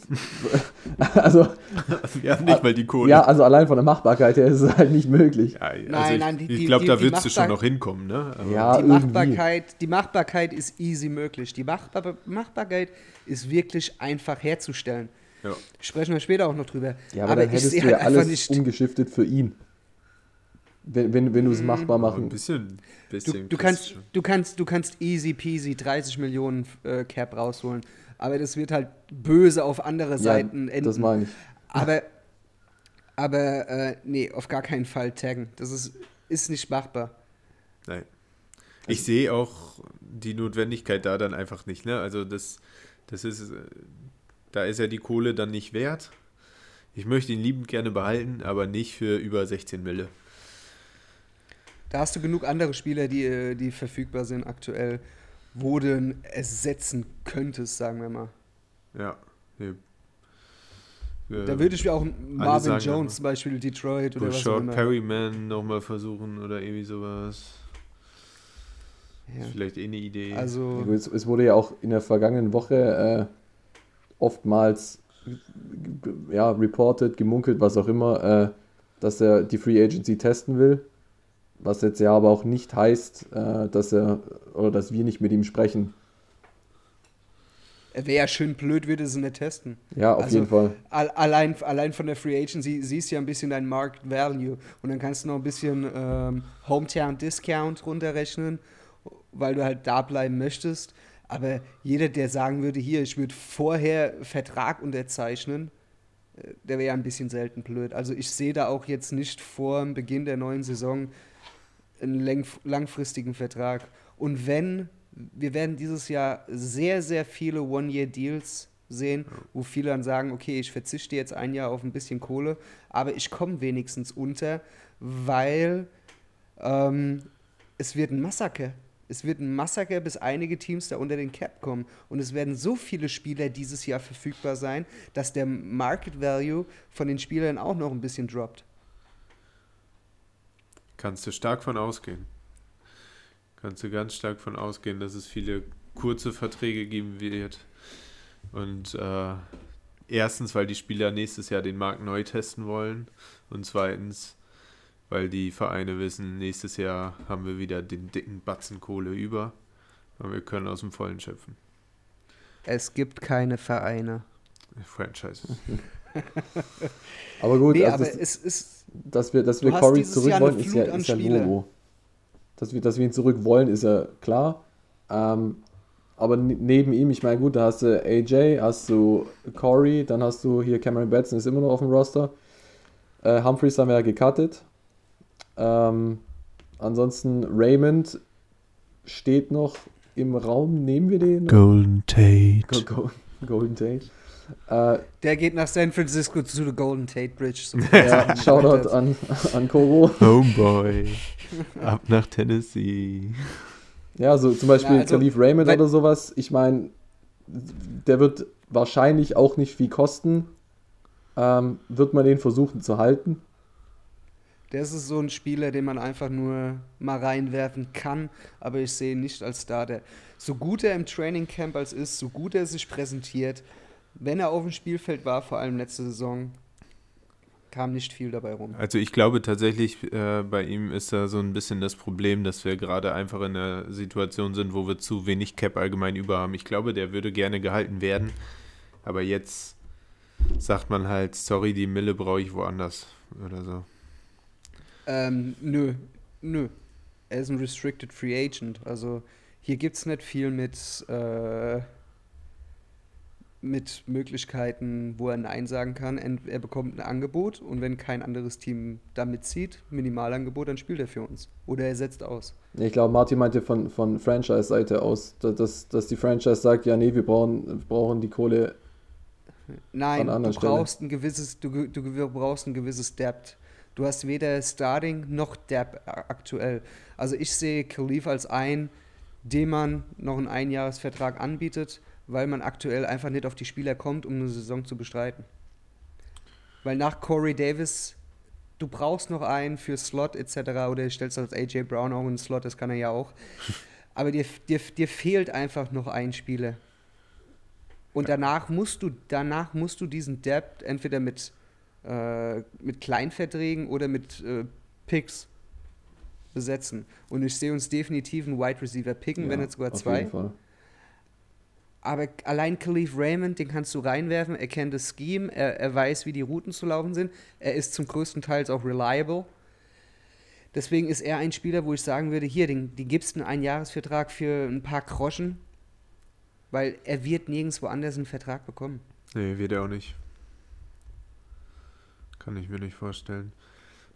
also, Wir haben nicht mal die Kohle. ja, also allein von der Machbarkeit her ist es halt nicht möglich. Ja, also Nein, ich, nein, die- ich glaube, da würdest du schon noch hinkommen, ne? Aber Ja, die irgendwie. Machbarkeit, die Machbarkeit ist easy möglich. Die Machbar Machbarkeit ist wirklich einfach herzustellen. Ja. Sprechen wir später auch noch drüber. Ja, aber, dann ich hättest sehe du ja halt einfach alles nicht. umgeschiftet für ihn. Wenn, wenn, wenn du es machbar Aber ein machen bisschen, Du, bisschen du, kriegst kannst, schon. du, kannst, du kannst easy peasy 30 Millionen äh, Cap rausholen. Aber das wird halt böse auf andere Ja, Seiten enden. das meine ich. Aber, aber äh, nee, auf gar keinen Fall taggen. Das ist, ist nicht machbar. Nein. Ich sehe auch die Notwendigkeit da dann einfach nicht, ne? Also das, das ist, äh, da ist ja die Kohle dann nicht wert. Ich möchte ihn liebend gerne behalten, aber nicht für über 16 Mille. Da hast du genug andere Spieler, die, äh, die verfügbar sind aktuell, ihn ersetzen könntest, sagen wir mal. Ja. Nee. Da würde ich mir auch Marvin Jones zum Beispiel, Detroit oder was auch immer. Perryman nochmal versuchen oder irgendwie sowas. Ja. Ist vielleicht eh eine Idee. Also, Es, es wurde ja auch in der vergangenen Woche äh, oftmals ja, reported, gemunkelt, was auch immer, äh, dass er die Free Agency testen will. Was jetzt ja aber auch nicht heißt, äh, dass er oder dass wir nicht mit ihm sprechen. wäre ja schön blöd, würde sie nicht testen. Ja, auf Also, jeden Fall. Al- Allein, allein von der Free Agency siehst du ja ein bisschen dein Market Value und dann kannst du noch ein bisschen ähm, Hometown Discount runterrechnen weil du halt da bleiben möchtest. Aber jeder, der sagen würde, hier, ich würde vorher Vertrag unterzeichnen, äh, der wäre ja ein bisschen selten blöd. Also ich sehe da auch jetzt nicht vor dem Beginn der neuen Saison einen langfristigen Vertrag. Und wenn, wir werden dieses Jahr sehr, sehr viele One-Year-Deals sehen, wo viele dann sagen, okay, ich verzichte jetzt ein Jahr auf ein bisschen Kohle, aber ich komme wenigstens unter, weil ähm, es wird ein Massaker. Es wird ein Massaker, bis einige Teams da unter den Cap kommen. Und es werden so viele Spieler dieses Jahr verfügbar sein, dass der Market Value von den Spielern auch noch ein bisschen droppt. Kannst du stark von ausgehen. Kannst du ganz stark von ausgehen, dass es viele kurze Verträge geben wird. Und äh, erstens, weil die Spieler nächstes Jahr den Markt neu testen wollen. Und zweitens, weil die Vereine wissen, nächstes Jahr haben wir wieder den dicken Batzen Kohle über. Und wir können aus dem Vollen schöpfen. Es gibt keine Vereine. Franchises. Aber gut, nee, also aber das, es ist. dass wir, dass wir Corey zurück Jahr wollen, ist ja, ist ja. Logo. Dass wir, dass wir ihn zurück wollen, ist ja klar. Ähm, aber ne- neben ihm, ich meine, gut, da hast du AJ, hast du Corey, dann hast du hier Cameron Batson, ist immer noch auf dem Roster. Äh, Humphreys haben wir ja gecuttet. Ähm, ansonsten Raymond steht noch im Raum. Nehmen wir den? Golden Tate. Go, go, Golden Tate. Äh, Der geht nach San Francisco zu der Golden Tate Bridge. So ja, Shoutout an, an Koro. Homeboy. Ab nach Tennessee. Ja, so zum Beispiel Ja, also, Khalif Raymond oder sowas. Ich meine, der wird wahrscheinlich auch nicht viel kosten. Ähm, wird man den versuchen zu halten? Das ist so ein Spieler, den man einfach nur mal reinwerfen kann, aber ich sehe ihn nicht als Starter. So gut er im Training Camp als ist, so gut er sich präsentiert, wenn er auf dem Spielfeld war, vor allem letzte Saison, kam nicht viel dabei rum. Also ich glaube tatsächlich, äh, bei ihm ist da so ein bisschen das Problem, dass wir gerade einfach in einer Situation sind, wo wir zu wenig Cap allgemein über haben. Ich glaube, der würde gerne gehalten werden, aber jetzt sagt man halt, sorry, die Mille brauche ich woanders oder so. Ähm, nö, nö. Er ist ein Restricted Free Agent. Also hier gibt es nicht viel mit, äh, mit Möglichkeiten, wo er Nein sagen kann. Er bekommt ein Angebot und wenn kein anderes Team da mitzieht, Minimalangebot, dann spielt er für uns. Oder er setzt aus. Ich glaube, Martin meinte von, von Franchise-Seite aus, da- dass, dass die Franchise sagt, ja, nee, wir brauchen, wir brauchen die Kohle. Nein, du anderer Stelle. brauchst ein gewisses, du, du brauchst ein gewisses Depth. Du hast weder Starting noch Depth a- aktuell. Also ich sehe Khalif als ein, dem man noch einen Einjahresvertrag anbietet, weil man aktuell einfach nicht auf die Spieler kommt, um eine Saison zu bestreiten. Weil nach Corey Davis, du brauchst noch einen für Slot etc. oder du stellst als AJ Brown auch einen Slot, das kann er ja auch. Aber dir, dir, dir fehlt einfach noch ein Spieler. Und danach musst du, danach musst du diesen Depth entweder mit, äh, mit Kleinverträgen oder mit äh, Picks besetzen. Und ich sehe uns definitiv einen Wide Receiver picken, wenn Ja, nicht sogar auf zwei. jeden Fall. Aber allein Khalif Raymond, den kannst du reinwerfen. Er kennt das Scheme, er, er weiß, wie die Routen zu laufen sind. Er ist zum größten Teil auch reliable. Deswegen ist er ein Spieler, wo ich sagen würde, hier, den, die gibst du einen Einjahresvertrag für ein paar Groschen, weil er wird nirgendwo anders einen Vertrag bekommen. Nee, wird er auch nicht. Kann ich mir nicht vorstellen.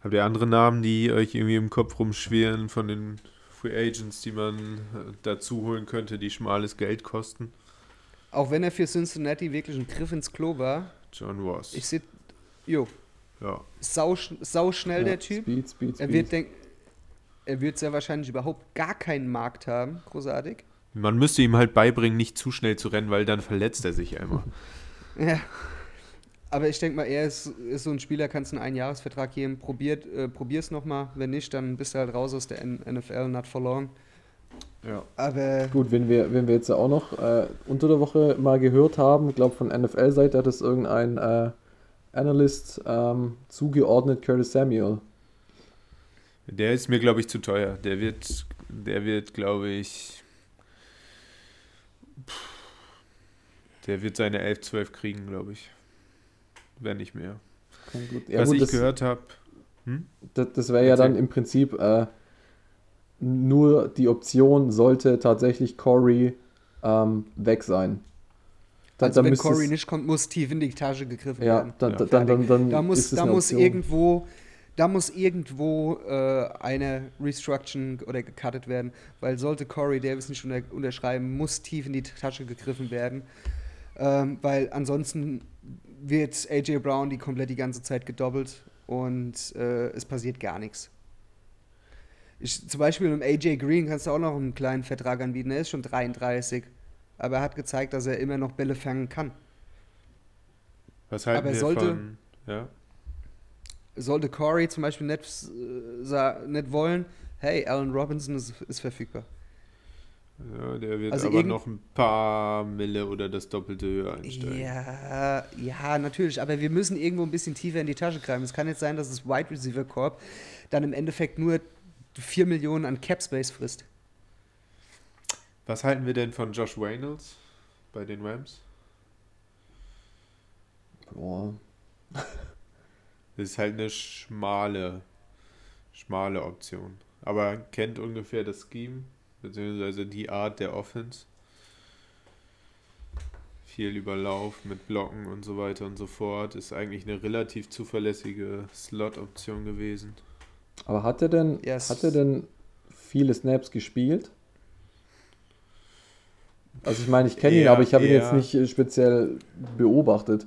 Habt ihr andere Namen, die euch irgendwie im Kopf rumschwirren von den Free Agents, die man äh, dazu holen könnte, die schmales Geld kosten? Auch wenn er für Cincinnati wirklich ein Griff ins Klo war. John Ross. Ich sehe, jo, ja. sau, sau schnell Ja, der Typ. Speed, Speed, Er Speed. wird, denk, er wird sehr wahrscheinlich überhaupt gar keinen Markt haben, großartig. Man müsste ihm halt beibringen, nicht zu schnell zu rennen, weil dann verletzt er sich immer. Ja. Aber ich denke mal, er ist, ist so ein Spieler, kannst du einen Einjahresvertrag geben, probiert, äh, probier's nochmal. Wenn nicht, dann bist du halt raus aus der N NFL, not for long. Ja. Aber Gut, wenn wir, wenn wir jetzt auch noch äh, unter der Woche mal gehört haben, ich glaube von NFL-Seite hat es irgendein äh, Analyst ähm, zugeordnet, Curtis Samuel. Der ist mir, glaube ich, zu teuer. Der wird, der wird, glaube ich, der wird seine 11, 12 kriegen, glaube ich. Wenn nicht mehr. Okay, gut. Ja, Was gut, ich das, gehört habe, das, das wäre ja dann im Prinzip äh, nur die Option sollte tatsächlich Corey ähm, weg sein. Da, Also da wenn Corey nicht kommt, muss tief in die Tasche gegriffen Ja, werden. dann, Ja. dann, dann, dann, dann da muss, ist es da eine muss irgendwo, da muss irgendwo äh, eine Restruction oder gecuttet werden, weil sollte Corey Davis nicht unter, unterschreiben, muss tief in die Tasche gegriffen werden, ähm, weil ansonsten wird AJ Brown die komplett die ganze Zeit gedoppelt und äh, es passiert gar nichts. Ich, zum Beispiel mit AJ Green kannst du auch noch einen kleinen Vertrag anbieten. Er ist schon 33, aber er hat gezeigt, dass er immer noch Bälle fangen kann. Was halten Aber wir sollte- von. Ja. sollte Corey zum Beispiel nicht, äh, nicht wollen, hey, Allen Robinson ist, ist verfügbar. ja, der wird Also aber noch ein paar Mille oder das Doppelte höher einsteigen. Ja, ja, natürlich, aber wir müssen irgendwo ein bisschen tiefer in die Tasche greifen. Es kann jetzt sein, dass das Wide Receiver Corp dann im Endeffekt nur 4 Millionen an Cap Space frisst. Was halten wir denn von Josh Reynolds bei den Rams? Boah. Das ist halt eine schmale, schmale Option. Aber kennt ungefähr das Scheme, beziehungsweise die Art der Offense. Viel Überlauf mit Blocken und so weiter und so fort. Ist eigentlich eine relativ zuverlässige Slot-Option gewesen. Aber hat er denn, Yes. hat er denn viele Snaps gespielt? Also ich meine, ich kenne ihn, aber ich habe ihn jetzt nicht äh, speziell beobachtet.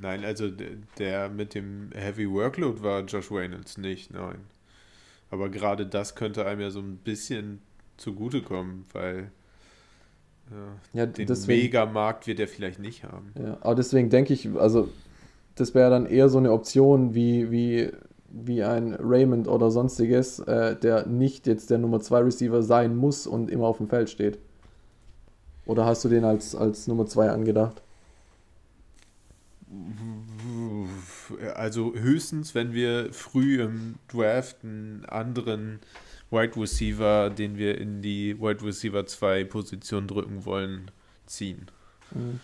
Nein, also der mit dem Heavy Workload war Josh Reynolds nicht, nein. Aber gerade das könnte einem ja so ein bisschen zugutekommen, weil ja, Ja, den deswegen, Megamarkt wird er vielleicht nicht haben. ja, aber deswegen denke ich, also das wäre dann eher so eine Option wie, wie, wie ein Raymond oder sonstiges, äh, der nicht jetzt der Nummer 2 Receiver sein muss und immer auf dem Feld steht. Oder hast du den als, als Nummer 2 angedacht? Also höchstens, wenn wir früh im Draft einen anderen Wide Receiver, den wir in die Wide Receiver 2 Position drücken wollen, ziehen. Mhm.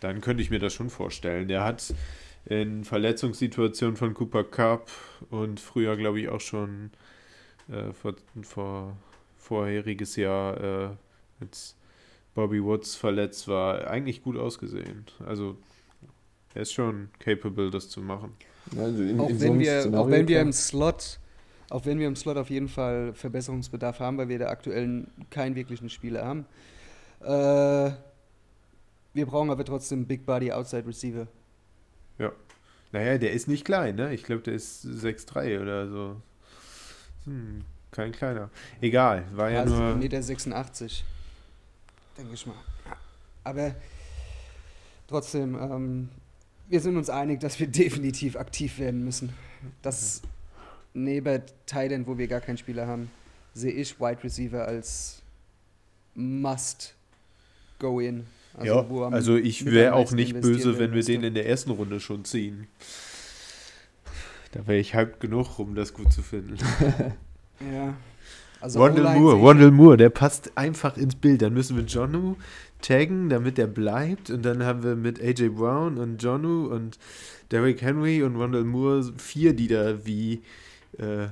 Dann könnte ich mir das schon vorstellen. Der hat in Verletzungssituationen von Cooper Cup und früher, glaube ich, auch schon äh, vor, vor vorheriges Jahr, äh, als Bobby Woods verletzt war, eigentlich gut ausgesehen. Also er ist schon capable, das zu machen. Also in, Auch in so wenn, einem wir, Szenario, auch wenn wir im Slot, auch wenn wir im Slot auf jeden Fall Verbesserungsbedarf haben, weil wir da aktuell keinen wirklichen Spieler haben. Äh, wir brauchen aber trotzdem Big Body Outside Receiver. Naja, der ist nicht klein, ne? Ich glaube, der ist 6'3 oder so. Hm, kein kleiner. Egal, war ja also nur. 1,86 Meter. Denke ich mal. Aber trotzdem, ähm, wir sind uns einig, dass wir definitiv aktiv werden müssen. Das neben Titan, wo wir gar keinen Spieler haben, sehe ich Wide Receiver als Must in. ja, wo also ich wäre auch nicht böse, wenn wir den in der ersten Runde schon ziehen. Da wäre ich hyped genug, um das gut zu finden. Ja. Also O-Line Moore, Wandel Moore, der passt einfach ins Bild. Dann müssen wir Jonu taggen, damit der bleibt. Und dann haben wir mit AJ Brown und Jonu und Derrick Henry und Wandel Moore vier, die da wie äh,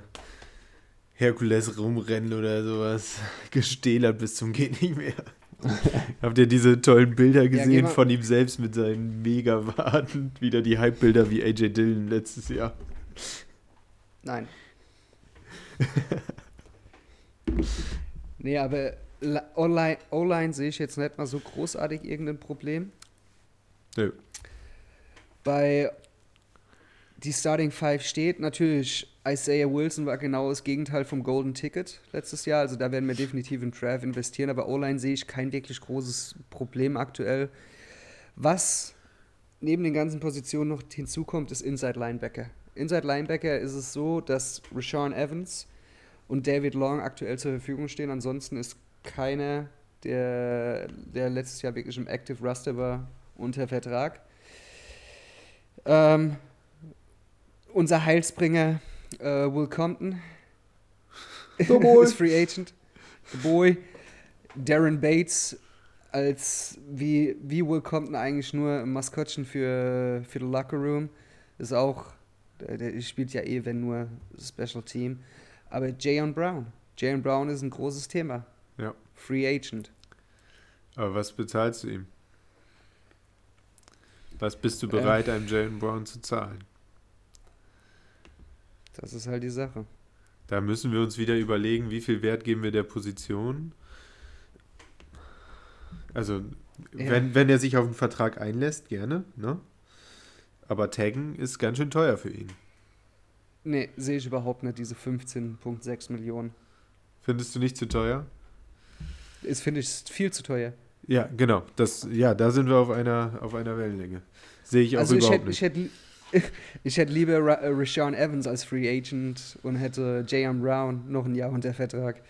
Herkules rumrennen oder sowas. Gestählert bis zum geht nicht mehr. Habt ihr diese tollen Bilder gesehen mal- von ihm selbst mit seinen Mega-Waden? Wieder die Hype-Bilder wie AJ Dillon letztes Jahr. Nein. nee, aber online sehe ich jetzt nicht mal so großartig irgendein Problem. Nö. Bei die Starting Five steht natürlich, Isaiah Wilson war genau das Gegenteil vom Golden Ticket letztes Jahr. Also da werden wir definitiv in Draft investieren, aber online sehe ich kein wirklich großes Problem aktuell. Was neben den ganzen Positionen noch hinzukommt, ist Inside Linebacker. Inside Linebacker ist es so, dass Rashawn Evans und David Long aktuell zur Verfügung stehen. Ansonsten ist keiner, der, der letztes Jahr wirklich im Active Roster war, unter Vertrag. Ähm, unser Heilsbringer äh, Will Compton The boy. ist Free Agent. The Boy. Darren Bates als wie, wie Will Compton eigentlich nur Maskottchen für, für den Locker Room. Ist auch, der, der spielt ja eh, wenn nur Special Team. Aber Jayon Brown. Jalen Brown ist ein großes Thema. Ja. Free Agent. Aber was bezahlst du ihm? Was bist du Äh. bereit, einem Jalen Brown zu zahlen? Das ist halt die Sache. Da müssen wir uns wieder überlegen, wie viel Wert geben wir der Position. Also, Ja. wenn, wenn er sich auf einen Vertrag einlässt, gerne, ne? Aber taggen ist ganz schön teuer für ihn. Nee, sehe ich überhaupt nicht, diese 15,6 Millionen. Findest du nicht zu teuer? Ist, finde ich, viel zu teuer. Ja, genau. Das, ja, da sind wir auf einer, auf einer Wellenlänge. Sehe ich auch also überhaupt hätte, nicht. ich hätte, ich hätte lieber Ra äh, Rashawn Evans als Free Agent und hätte J.M. Brown noch ein Jahr unter Vertrag.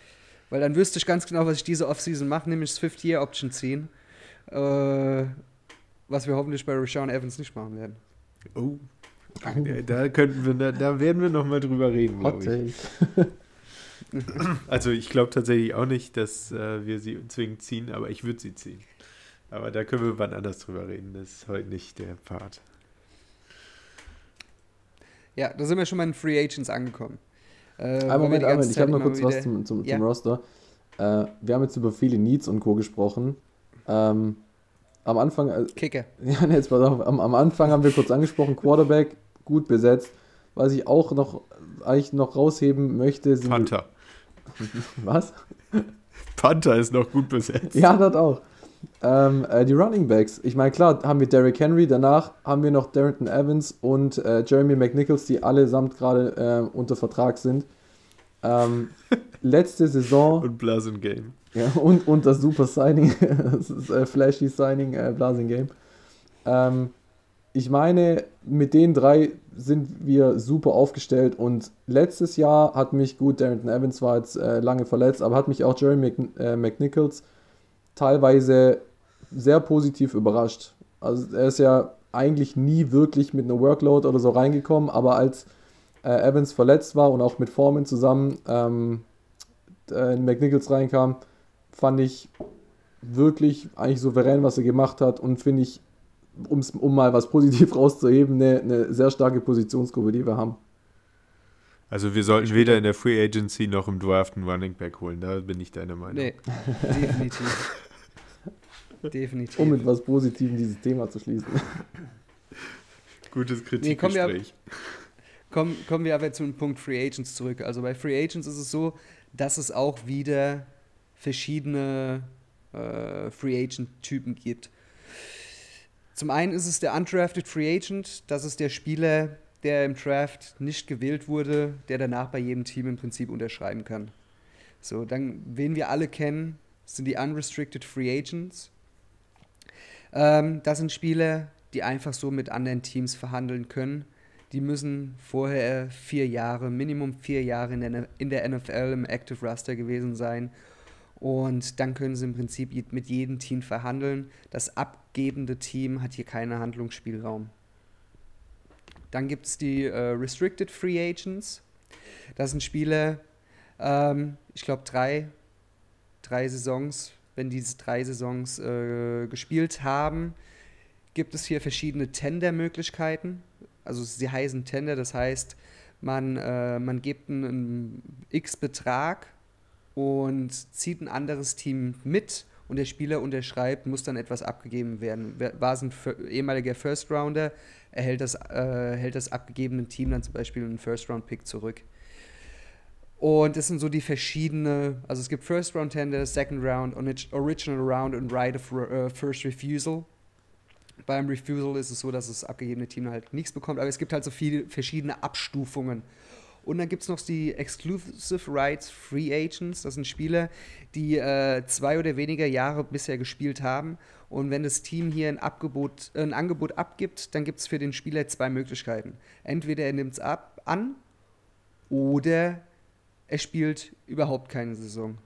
Weil dann wüsste ich ganz genau, was ich diese Offseason mache, nämlich das 50-Year-Option ziehen. Äh, was wir hoffentlich bei Rashawn Evans nicht machen werden. Oh. Ja, Da könnten wir, da, da werden wir noch mal drüber reden, glaube ich. Take. Also ich glaube tatsächlich auch nicht, dass äh, wir sie zwingend ziehen, aber ich würde sie ziehen. Aber da können wir wann anders drüber reden. Das ist heute nicht der Part. Ja, da sind wir schon mal in Free Agents angekommen. Äh, Einen Moment, Moment, ich habe noch kurz was zum, zum, Ja. zum Roster. Äh, wir haben jetzt über viele Needs und Co. gesprochen. Ähm, am Anfang, äh, Kicker. ja, nee, jetzt pass auf, am, am Anfang haben wir kurz angesprochen, Quarterback, gut besetzt. Was ich auch noch eigentlich noch rausheben möchte, sind Panther. was? Panther ist noch gut besetzt. Ja, das auch. Ähm, äh, die Running Backs. Ich meine, klar, haben wir Derrick Henry, danach haben wir noch Darrington Evans und äh, Jeremy McNichols, die allesamt gerade äh, unter Vertrag sind. Ähm, letzte Saison Und Blasen Game. ja, und, und das super Signing, das ist äh, flashy Signing, äh, Blasing Game. Ähm, ich meine, mit den drei sind wir super aufgestellt und letztes Jahr hat mich, gut, Darrington Evans war jetzt äh, lange verletzt, aber hat mich auch Jeremy Mc, McNichols teilweise sehr positiv überrascht. Also er ist ja eigentlich nie wirklich mit einer Workload oder so reingekommen, aber als äh, Evans verletzt war und auch mit Foreman zusammen ähm, äh, in McNichols reinkam, fand ich wirklich eigentlich souverän, was er gemacht hat und finde ich, um's, um mal was positiv rauszuheben, eine, eine sehr starke Positionsgruppe, die wir haben. Also wir sollten weder in der Free Agency noch im Draft einen Running Back holen. Da bin ich deiner Meinung. Nee, definitiv. definitiv. Um mit was Positivem dieses Thema zu schließen. Gutes Nee, komm, wir- Kritikgespräch. Kommen, kommen wir aber zum Punkt Free Agents zurück. Also bei Free Agents ist es so, dass es auch wieder verschiedene äh, Free Agent-Typen gibt. Zum einen ist es der Undrafted Free Agent, das ist der Spieler, der im Draft nicht gewählt wurde, der danach bei jedem Team im Prinzip unterschreiben kann. So, dann, wen wir alle kennen, sind die Unrestricted Free Agents. Ähm, das sind Spieler, die einfach so mit anderen Teams verhandeln können. Die müssen vorher vier Jahre, Minimum vier Jahre in der, NFL im Active Roster gewesen sein. Und dann können sie im Prinzip mit jedem Team verhandeln. Das abgebende Team hat hier keinen Handlungsspielraum. Dann gibt es die äh, Restricted Free Agents. Das sind Spieler, ähm, ich glaube, drei, drei Saisons. Wenn diese drei Saisons äh, gespielt haben, gibt es hier verschiedene Tender-Möglichkeiten. Also sie heißen Tender, das heißt, man, äh, man gibt einen, einen X-Betrag und zieht ein anderes Team mit und der Spieler unterschreibt, muss dann etwas abgegeben werden. Wer- War es ein ehemaliger First Rounder, erhält das, äh, hält das abgegebene Team dann zum Beispiel einen First Round Pick zurück. Und das sind so die verschiedene, also es gibt First Round Tender, Second Round, Orig- Original Round und Right of äh, First Refusal. Beim Refusal ist es so, dass das abgegebene Team halt nichts bekommt, aber es gibt halt so viele verschiedene Abstufungen. Und dann gibt es noch die Exclusive Rights Free Agents. Das sind Spieler, die äh, zwei oder weniger Jahre bisher gespielt haben. Und wenn das Team hier ein, Abgebot, äh, ein Angebot abgibt, dann gibt es für den Spieler zwei Möglichkeiten. Entweder er nimmt es ab an oder er spielt überhaupt keine Saison.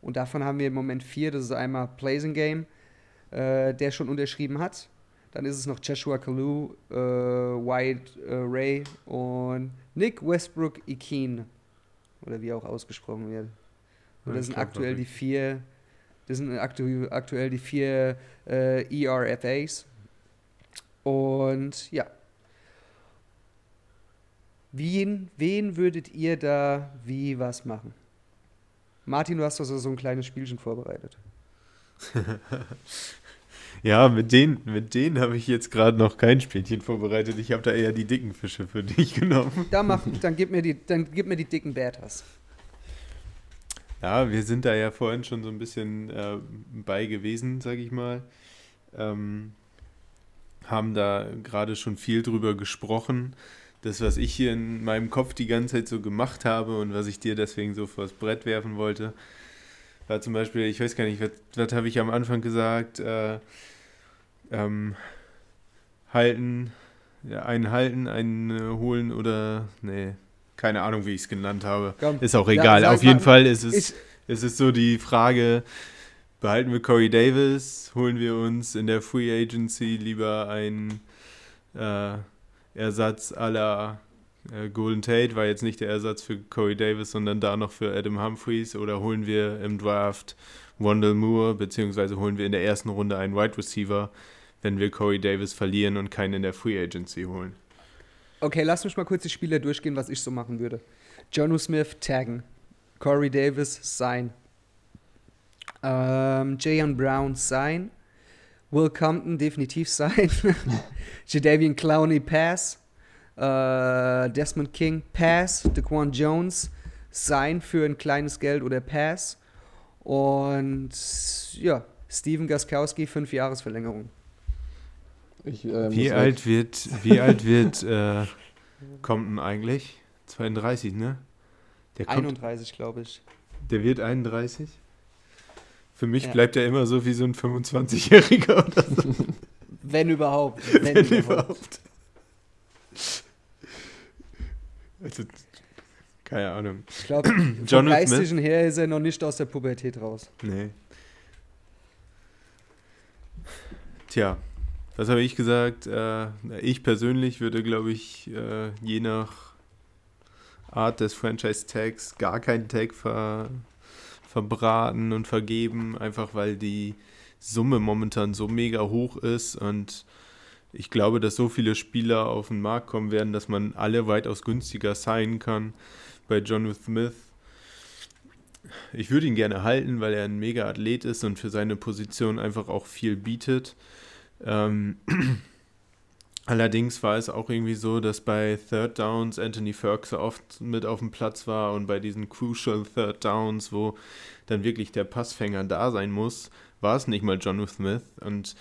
Und davon haben wir im Moment vier. Das ist einmal Blazing Game, äh, der schon unterschrieben hat. Dann ist es noch Joshua Kalu, äh, Wyatt äh, Ray und Nick Westbrook Ikeen. Oder wie auch ausgesprochen wird. Und das sind aktuell die vier, das sind aktu aktuell die vier äh, ERFAs. Und ja. Wen, wen würdet ihr da wie was machen? Martin, du hast also so ein kleines Spielchen vorbereitet. Ja, mit denen, mit denen habe ich jetzt gerade noch kein Spielchen vorbereitet. Ich habe da eher die dicken Fische für dich genommen. Da mach, dann, gib mir die, dann gib mir die dicken Batters. Ja, wir sind da ja vorhin schon so ein bisschen äh, bei gewesen, sag ich mal. Ähm, haben da gerade schon viel drüber gesprochen. Das, was ich hier in meinem Kopf die ganze Zeit so gemacht habe und was ich dir deswegen so vors Brett werfen wollte, war zum Beispiel, ich weiß gar nicht, was, was habe ich am Anfang gesagt? Äh, ähm, halten, ja, einen halten, einen äh, holen oder, nee, keine Ahnung, wie ich es genannt habe. Komm, ist auch ja, egal. sag Auf jeden mal, Fall ist es, ich- es ist so die Frage, behalten wir Corey Davis, holen wir uns in der Free Agency lieber einen äh, Ersatz aller äh, Golden Tate, war jetzt nicht der Ersatz für Corey Davis, sondern da noch für Adam Humphreys oder holen wir im Draft Wendell Moore, beziehungsweise holen wir in der ersten Runde einen Wide Receiver, wenn wir Corey Davis verlieren und keinen in der Free Agency holen. Okay, lass mich mal kurz die Spieler durchgehen, was ich so machen würde. Jonu Smith taggen. Corey Davis sein. Ähm, Jayon Brown sein. Will Compton definitiv sein. Jadavian Clowney pass. Äh, Desmond King pass. Daquan Jones sein für ein kleines Geld oder pass. Und ja, Steven Gaskowski, fünf Jahresverlängerung. Ich, äh, Wie alt wird, wie alt wird äh, Compton eigentlich? 32, ne? Der, kommt, 31, glaube ich. der wird 31? Für mich Ja. bleibt er immer so wie so ein 25-Jähriger oder so. Wenn überhaupt. Wenn, Wenn überhaupt. überhaupt. Also, keine Ahnung. Ich glaube, vom Geistlichen her ist er noch nicht aus der Pubertät raus. Nee. Tja, was habe ich gesagt? Äh, ich persönlich würde, glaube ich, äh, je nach Art des Franchise-Tags gar keinen Tag ver verbraten und vergeben, einfach weil die Summe momentan so mega hoch ist und ich glaube, dass so viele Spieler auf den Markt kommen werden, dass man alle weitaus günstiger signen kann. Bei John Smith ich würde ihn gerne halten, weil er ein mega Athlet ist und für seine Position einfach auch viel bietet. Ähm, allerdings war es auch irgendwie so, dass bei Third Downs Anthony Ferguson oft mit auf dem Platz war und bei diesen Crucial Third Downs, wo dann wirklich der Passfänger da sein muss, war es nicht mal John Smith und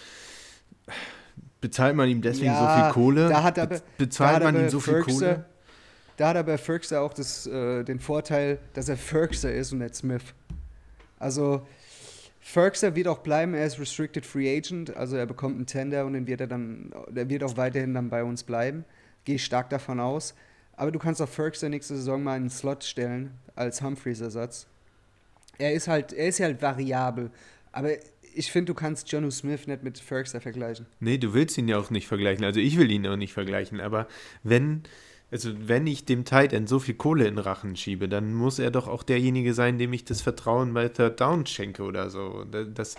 bezahlt man ihm deswegen so Ja, viel Kohle? da hat aber- Be- bezahlt man ihm so viel Ferguson- Kohle? Da hat aber Ferguson auch das, äh, den Vorteil, dass er Ferguson ist und nicht Smith. Also Ferguson wird auch bleiben, er ist Restricted Free Agent, also er bekommt einen Tender und den wird er dann, der wird auch weiterhin dann bei uns bleiben. Gehe ich stark davon aus. Aber du kannst auch Ferguson nächste Saison mal in den Slot stellen als Humphreys-Ersatz. Er ist halt, er ist halt variabel. Aber ich finde, du kannst Jonu Smith nicht mit Ferguson vergleichen. Nee, du willst ihn ja auch nicht vergleichen. Also ich will ihn auch nicht vergleichen. Aber wenn, also wenn ich dem Tight End so viel Kohle in den Rachen schiebe, dann muss er doch auch derjenige sein, dem ich das Vertrauen bei Third Down schenke oder so. Da- Das,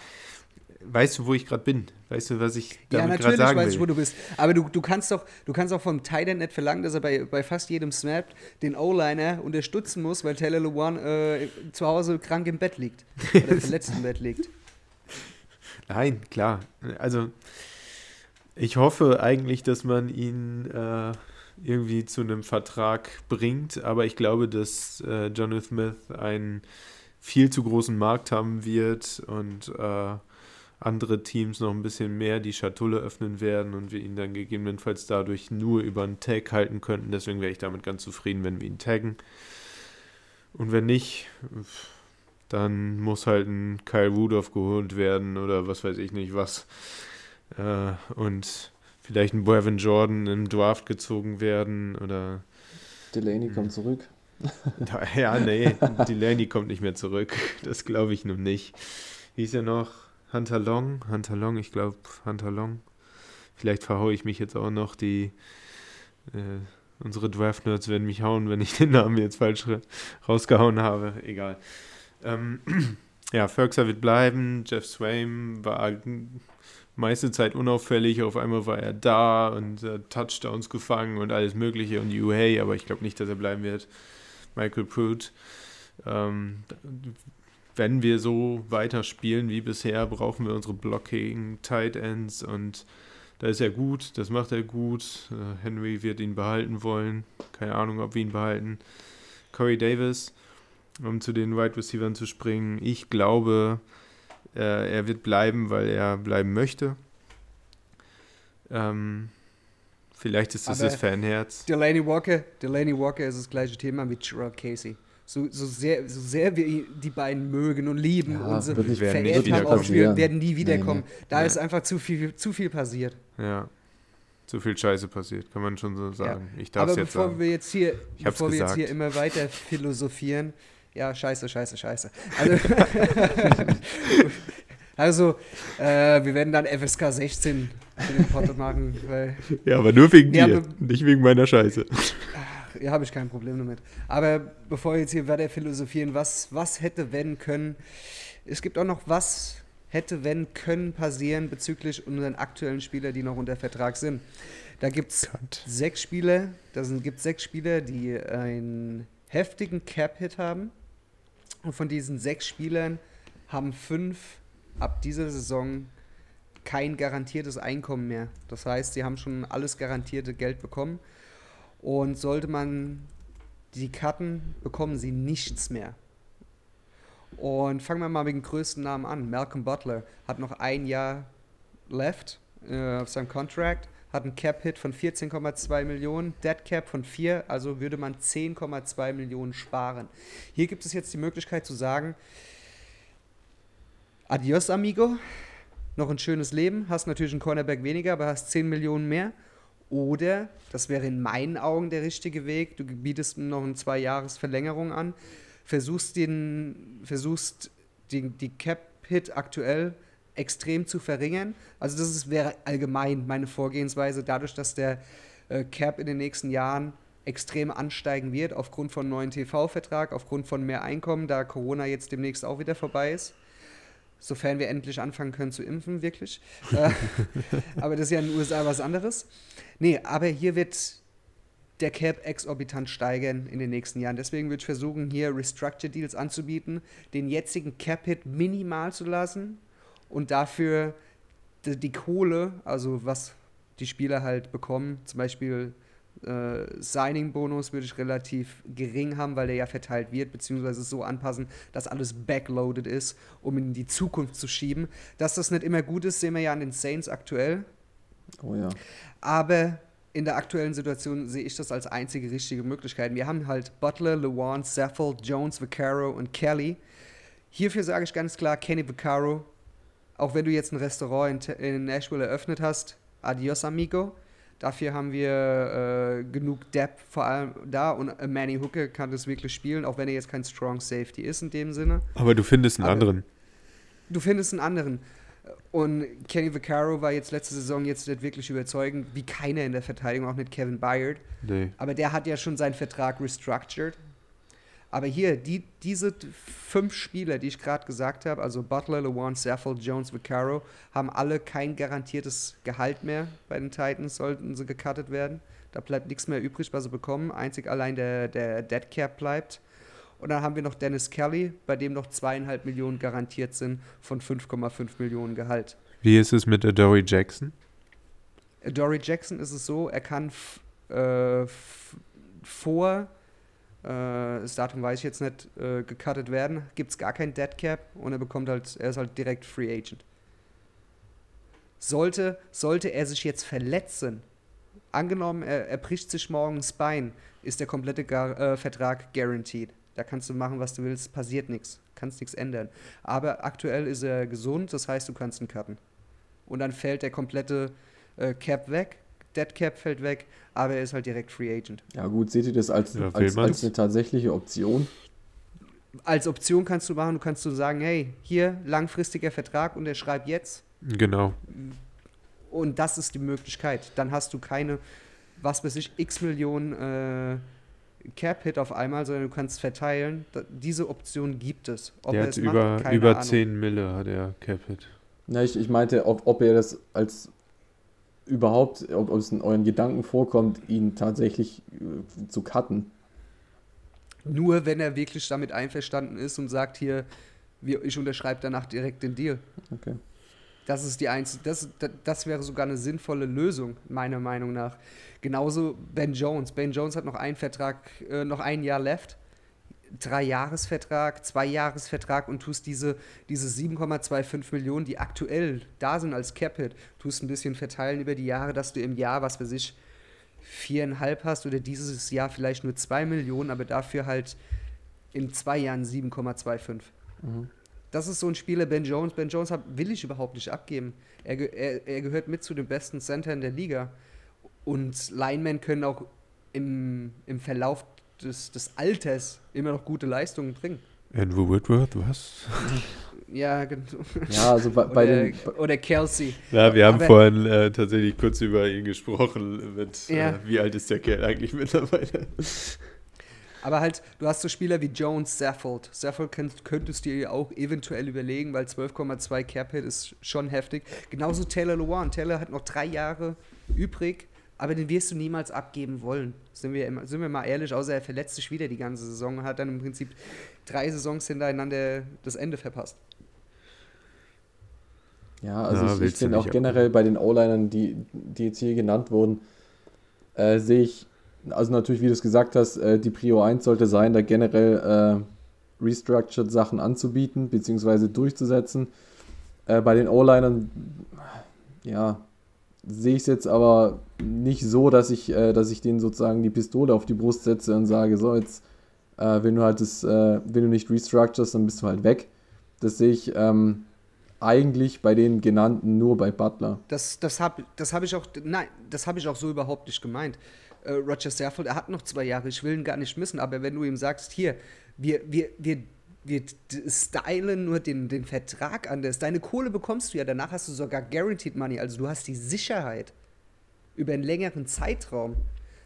weißt du, wo ich gerade bin? Weißt du, was ich Ja, damit gerade natürlich sagen weiß ich, wo will? du bist. Aber du, du kannst doch, du kannst auch vom Tight End nicht verlangen, dass er bei, bei fast jedem Snap den O-Liner unterstützen muss, weil Taylor Lewan äh, zu Hause krank im Bett liegt. Oder im Bett liegt. Nein, klar. Also ich hoffe eigentlich, dass man ihn äh, irgendwie zu einem Vertrag bringt, aber ich glaube, dass äh, John Smith einen viel zu großen Markt haben wird und äh, andere Teams noch ein bisschen mehr die Schatulle öffnen werden und wir ihn dann gegebenenfalls dadurch nur über einen Tag halten könnten. Deswegen wäre ich damit ganz zufrieden, wenn wir ihn taggen. Und wenn nicht, dann muss halt ein Kyle Rudolph geholt werden oder was weiß ich nicht was. Äh, und vielleicht ein Brevin Jordan im Draft gezogen werden oder. Delaney kommt zurück. Ja, nee, Delaney kommt nicht mehr zurück. Das glaube ich nun nicht. Hieß ja noch Hunter Long? Hunter Long, ich glaube Hunter Long. Vielleicht verhaue ich mich jetzt auch noch. Die äh, unsere Draft-Nerds werden mich hauen, wenn ich den Namen jetzt falsch ra- rausgehauen habe. Egal. Ähm, ja, Ferguson wird bleiben. Jeff Swaim war meiste Zeit unauffällig. Auf einmal war er da und äh, Touchdowns gefangen und alles Mögliche und UA, aber ich glaube nicht, dass er bleiben wird. Michael Pruitt. Ähm, wenn wir so weiterspielen wie bisher, brauchen wir unsere Blocking Tight Ends und da ist er gut, das macht er gut. Äh, Henry wird ihn behalten wollen. Keine Ahnung, ob wir ihn behalten. Corey Davis, um zu den Wide Receivers zu springen. Ich glaube, äh, er wird bleiben, weil er bleiben möchte. Ähm, vielleicht ist das Aber das Fanherz. Delaney Walker, Delaney Walker ist das gleiche Thema wie Gerard Casey. So, so, sehr, so sehr wir die beiden mögen und lieben Ja, und so verehrt haben wiederkommen. auf Spielen, Ja. werden nie wiederkommen. Nee, Da Nee. ist einfach zu viel, zu viel passiert. Ja. Zu viel Scheiße passiert, kann man schon so sagen. Ich darf Aber es jetzt bevor sagen. wir jetzt hier, bevor wir jetzt hier immer weiter philosophieren, ja, scheiße, scheiße, scheiße. Also, also äh, wir werden dann FSK 16 für den Pod machen, weil Ja, aber nur wegen Ja, dir, nicht wegen meiner Scheiße. ja, habe ich kein Problem damit. Aber bevor wir jetzt hier weiter philosophieren, was, was hätte, wenn, können, es gibt auch noch was hätte, wenn, können passieren bezüglich unseren aktuellen Spieler, die noch unter Vertrag sind. Da gibt es sechs Spieler, da gibt sechs Spieler, die einen heftigen Cap-Hit haben. Und von diesen sechs Spielern haben fünf ab dieser Saison kein garantiertes Einkommen mehr. Das heißt, sie haben schon alles garantierte Geld bekommen. Und sollte man die cutten, bekommen sie nichts mehr. Und fangen wir mal mit dem größten Namen an. Malcolm Butler hat noch ein Jahr left äh, auf seinem Contract, hat einen Cap-Hit von 14,2 Millionen, Dead Cap von 4, also würde man 10,2 Millionen sparen. Hier gibt es jetzt die Möglichkeit zu sagen, adios amigo, noch ein schönes Leben, hast natürlich einen Cornerback weniger, aber hast 10 Millionen mehr. Oder, das wäre in meinen Augen der richtige Weg, du bietest noch eine Zwei-Jahres-Verlängerung an, versuchst, den, versuchst die, die Cap-Hit aktuell extrem zu verringern. Also das ist, wäre allgemein meine Vorgehensweise, dadurch, dass der äh, Cap in den nächsten Jahren extrem ansteigen wird, aufgrund von neuen TV-Vertrag, aufgrund von mehr Einkommen, da Corona jetzt demnächst auch wieder vorbei ist. Sofern wir endlich anfangen können zu impfen, wirklich. Äh, aber das ist ja in den USA was anderes. Nee, aber hier wird der Cap exorbitant steigern in den nächsten Jahren. Deswegen würde ich versuchen, hier Restructure Deals anzubieten, den jetzigen Cap-Hit minimal zu lassen und dafür die, die Kohle, also was die Spieler halt bekommen, zum Beispiel äh, Signing-Bonus würde ich relativ gering haben, weil der ja verteilt wird, beziehungsweise so anpassen, dass alles backloaded ist, um in die Zukunft zu schieben. Dass das nicht immer gut ist, sehen wir ja an den Saints aktuell. Oh ja. Aber in der aktuellen Situation sehe ich das als einzige richtige Möglichkeit. Wir haben halt Butler, Lewan, Seffel, Jones, Vaccaro und Kelly. Hierfür sage ich ganz klar, Kenny Vaccaro, auch wenn du jetzt ein Restaurant in, in Nashville eröffnet hast, adios amigo. Dafür haben wir äh, genug Depth vor allem da und äh, Manny Hooker kann das wirklich spielen, auch wenn er jetzt kein Strong Safety ist in dem Sinne. Aber du findest einen Aber- anderen. Du findest einen anderen. Und Kenny Vaccaro war jetzt letzte Saison jetzt nicht wirklich überzeugend, wie keiner in der Verteidigung, auch nicht Kevin Byard. Nee. Aber der hat ja schon seinen Vertrag restructured. Aber hier, die, diese fünf Spieler, die ich gerade gesagt habe, also Butler, LeWan, Saffold, Jones, Vaccaro, haben alle kein garantiertes Gehalt mehr bei den Titans, sollten sie gecuttet werden. Da bleibt nichts mehr übrig, was sie bekommen. Einzig allein der, der Dead Cap bleibt. Und dann haben wir noch Dennis Kelly, bei dem noch zweieinhalb Millionen garantiert sind von 5,5 Millionen Gehalt. Wie ist es mit Dory Jackson? Dory Jackson ist es so, er kann äh, vor, das Datum weiß ich jetzt nicht, äh, gecuttet werden, gibt es gar kein Dead Cap und er bekommt halt, er ist halt direkt Free Agent. Sollte, sollte er sich jetzt verletzen, angenommen, er, er bricht sich morgen das Bein, ist der komplette Gar äh, Vertrag guaranteed. Da kannst du machen, was du willst, passiert nichts, kannst nichts ändern. Aber aktuell ist er gesund, das heißt, du kannst ihn cutten. Und dann fällt der komplette äh, Cap weg, Dead Cap fällt weg, aber er ist halt direkt Free Agent. Ja gut, seht ihr das als, Ja, als, als eine tatsächliche Option? Als Option kannst du machen, du kannst so sagen, hey, hier langfristiger Vertrag, unterschreib jetzt. Genau. Und das ist die Möglichkeit. Dann hast du keine, was weiß ich, x Millionen äh, Cap-Hit auf einmal, sondern du kannst verteilen. Da, diese Option gibt es. Ob der er hat es macht, über, keine über Ahnung. 10 Mille hat er Capit. Na, ich, ich meinte, ob, ob ihr das als überhaupt, ob, ob es in euren Gedanken vorkommt, ihn tatsächlich äh, zu cutten. Nur wenn er wirklich damit einverstanden ist und sagt hier, ich unterschreibe danach direkt den Deal. Okay. Das ist die einzige, das, das, das wäre sogar eine sinnvolle Lösung, meiner Meinung nach. Genauso Ben Jones. Ben Jones hat noch einen Vertrag, äh, noch ein Jahr left. Drei Jahresvertrag, zwei Jahresvertrag und tust diese, diese 7,25 Millionen, die aktuell da sind als Capit, tust ein bisschen verteilen über die Jahre, dass du im Jahr, was weiß ich, viereinhalb hast oder dieses Jahr vielleicht nur zwei Millionen, aber dafür halt in zwei Jahren 7,25. Das ist so ein Spieler, Ben Jones. Ben Jones will ich überhaupt nicht abgeben. Er, er, er gehört mit zu den besten Centern der Liga. Und Linemen können auch im, im Verlauf des, des Alters immer noch gute Leistungen bringen. Andrew Whitworth, was? Ja, gen- Ja, also bei, bei oder, den. oder Kelsey. Ja, wir haben Aber- vorhin äh, tatsächlich kurz über ihn gesprochen. Mit, Ja. äh, wie alt ist der Kerl eigentlich mittlerweile? Aber halt, du hast so Spieler wie Jones, Saffold. Saffold könnt, könntest du dir auch eventuell überlegen, weil 12,2 Cap-Hit ist schon heftig. Genauso Taylor Lewan. Taylor hat noch drei Jahre übrig, aber den wirst du niemals abgeben wollen. Sind wir, immer, sind wir mal ehrlich, außer er verletzt sich wieder die ganze Saison und hat dann im Prinzip drei Saisons hintereinander das Ende verpasst. Ja, also Ja, ich, ich auch generell bei den O-Linern, die, die jetzt hier genannt wurden, äh, sehe ich, also natürlich, wie du es gesagt hast, äh, die Prio 1 sollte sein, da generell äh, restructured Sachen anzubieten, beziehungsweise durchzusetzen. Äh, bei den O-Linern, ja, sehe ich es jetzt aber nicht so, dass ich, äh, dass ich denen sozusagen die Pistole auf die Brust setze und sage, so jetzt, äh, wenn du halt das, äh, wenn du nicht restructurest, dann bist du halt weg. Das sehe ich ähm, eigentlich bei den genannten nur bei Butler. Das, das habe das hab ich auch, nein, das habe ich auch so überhaupt nicht gemeint. Äh, Roger Saffold, er hat noch zwei Jahre, ich will ihn gar nicht missen, aber wenn du ihm sagst, hier, wir, wir, wir, wir stylen nur den, den Vertrag anders, deine Kohle bekommst du ja, danach hast du sogar Guaranteed Money, also du hast die Sicherheit über einen längeren Zeitraum.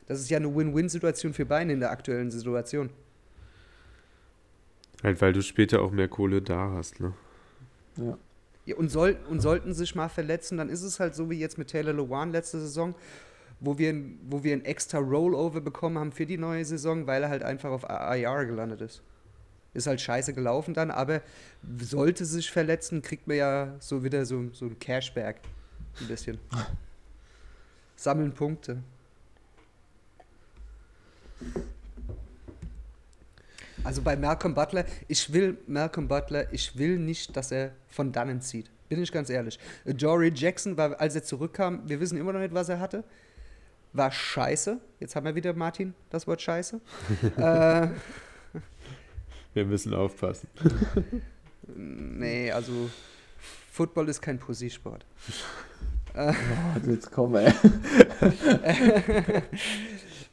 Das ist ja eine Win-Win-Situation für beide in der aktuellen Situation. Halt, weil du später auch mehr Kohle da hast, ne? Ja. Ja, und, soll, und sollten sich mal verletzen, dann ist es halt so wie jetzt mit Taylor Lewan letzte Saison, wo wir, ein- wo wir ein extra Rollover bekommen haben für die neue Saison, weil er halt einfach auf IR gelandet ist. Ist halt scheiße gelaufen dann, aber sollte sich verletzen, kriegt man ja so wieder so, so ein Cashback. Ein bisschen. Sammeln Punkte. Also bei Malcolm Butler, ich will Malcolm Butler, ich will nicht, dass er von dannen zieht. Bin ich ganz ehrlich. Jory Jackson war, als er zurückkam, wir wissen immer noch nicht, was er hatte. War scheiße. Jetzt haben wir wieder, Martin, das Wort scheiße. äh, Wir müssen aufpassen. nee, also Football ist kein Pussy-Sport. Oh, jetzt komm, ey.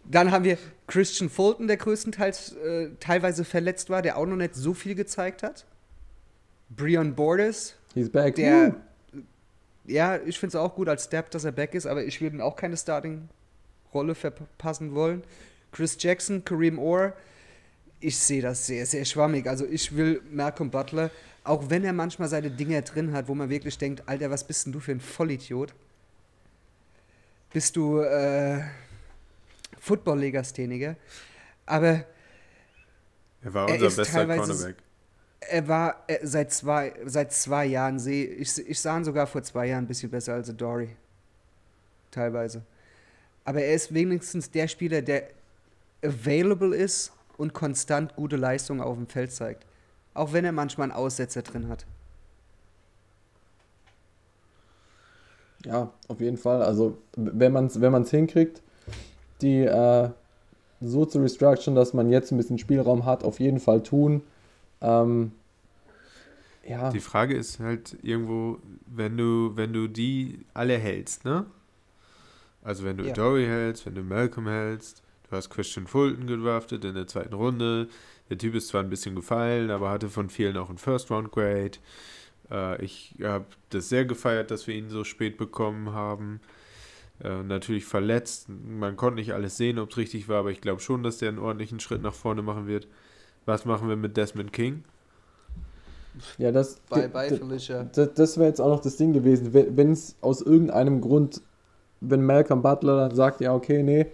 Dann haben wir Christian Fulton, der größtenteils äh, teilweise verletzt war, der auch noch nicht so viel gezeigt hat. Breon Borders, He's back. der. Woo. Ja, ich finde es auch gut als Step, dass er back ist, aber ich würde ihm auch keine Starting-Rolle verpassen wollen. Chris Jackson, Kareem Orr, ich sehe das sehr, sehr schwammig. Also ich will Malcolm Butler, auch wenn er manchmal seine Dinger drin hat, wo man wirklich denkt, Alter, was bist denn du für ein Vollidiot? Bist du äh, Football-Legastheniker? Aber Er war Er unser ist bester Cornerback. er war äh, seit zwei, seit zwei Jahren, sehe ich, ich sah ihn sogar vor zwei Jahren ein bisschen besser als Dory. Teilweise. Aber er ist wenigstens der Spieler, der available ist und konstant gute Leistungen auf dem Feld zeigt. Auch wenn er manchmal einen Aussetzer drin hat. Ja, auf jeden Fall. Also, wenn man es wenn man's hinkriegt, die äh, so zu restructuren, dass man jetzt ein bisschen Spielraum hat, auf jeden Fall tun. Ähm, ja, Die Frage ist halt irgendwo, wenn du, wenn du die alle hältst, ne? Also wenn du Ja. Dory hältst, wenn du Malcolm hältst, du hast Christian Fulton gedraftet in der zweiten Runde. Der Typ ist zwar ein bisschen gefallen, aber hatte von vielen auch ein First-Round-Grade. Äh, ich habe das sehr gefeiert, dass wir ihn so spät bekommen haben. Äh, natürlich verletzt. Man konnte nicht alles sehen, ob es richtig war, aber ich glaube schon, dass der einen ordentlichen Schritt nach vorne machen wird. Was machen wir mit Desmond King? ja, das, Bye d- bye, d- Felicia. das, das wäre jetzt auch noch das Ding gewesen. Wenn es aus irgendeinem Grund, wenn Malcolm Butler dann sagt, ja, okay, nee,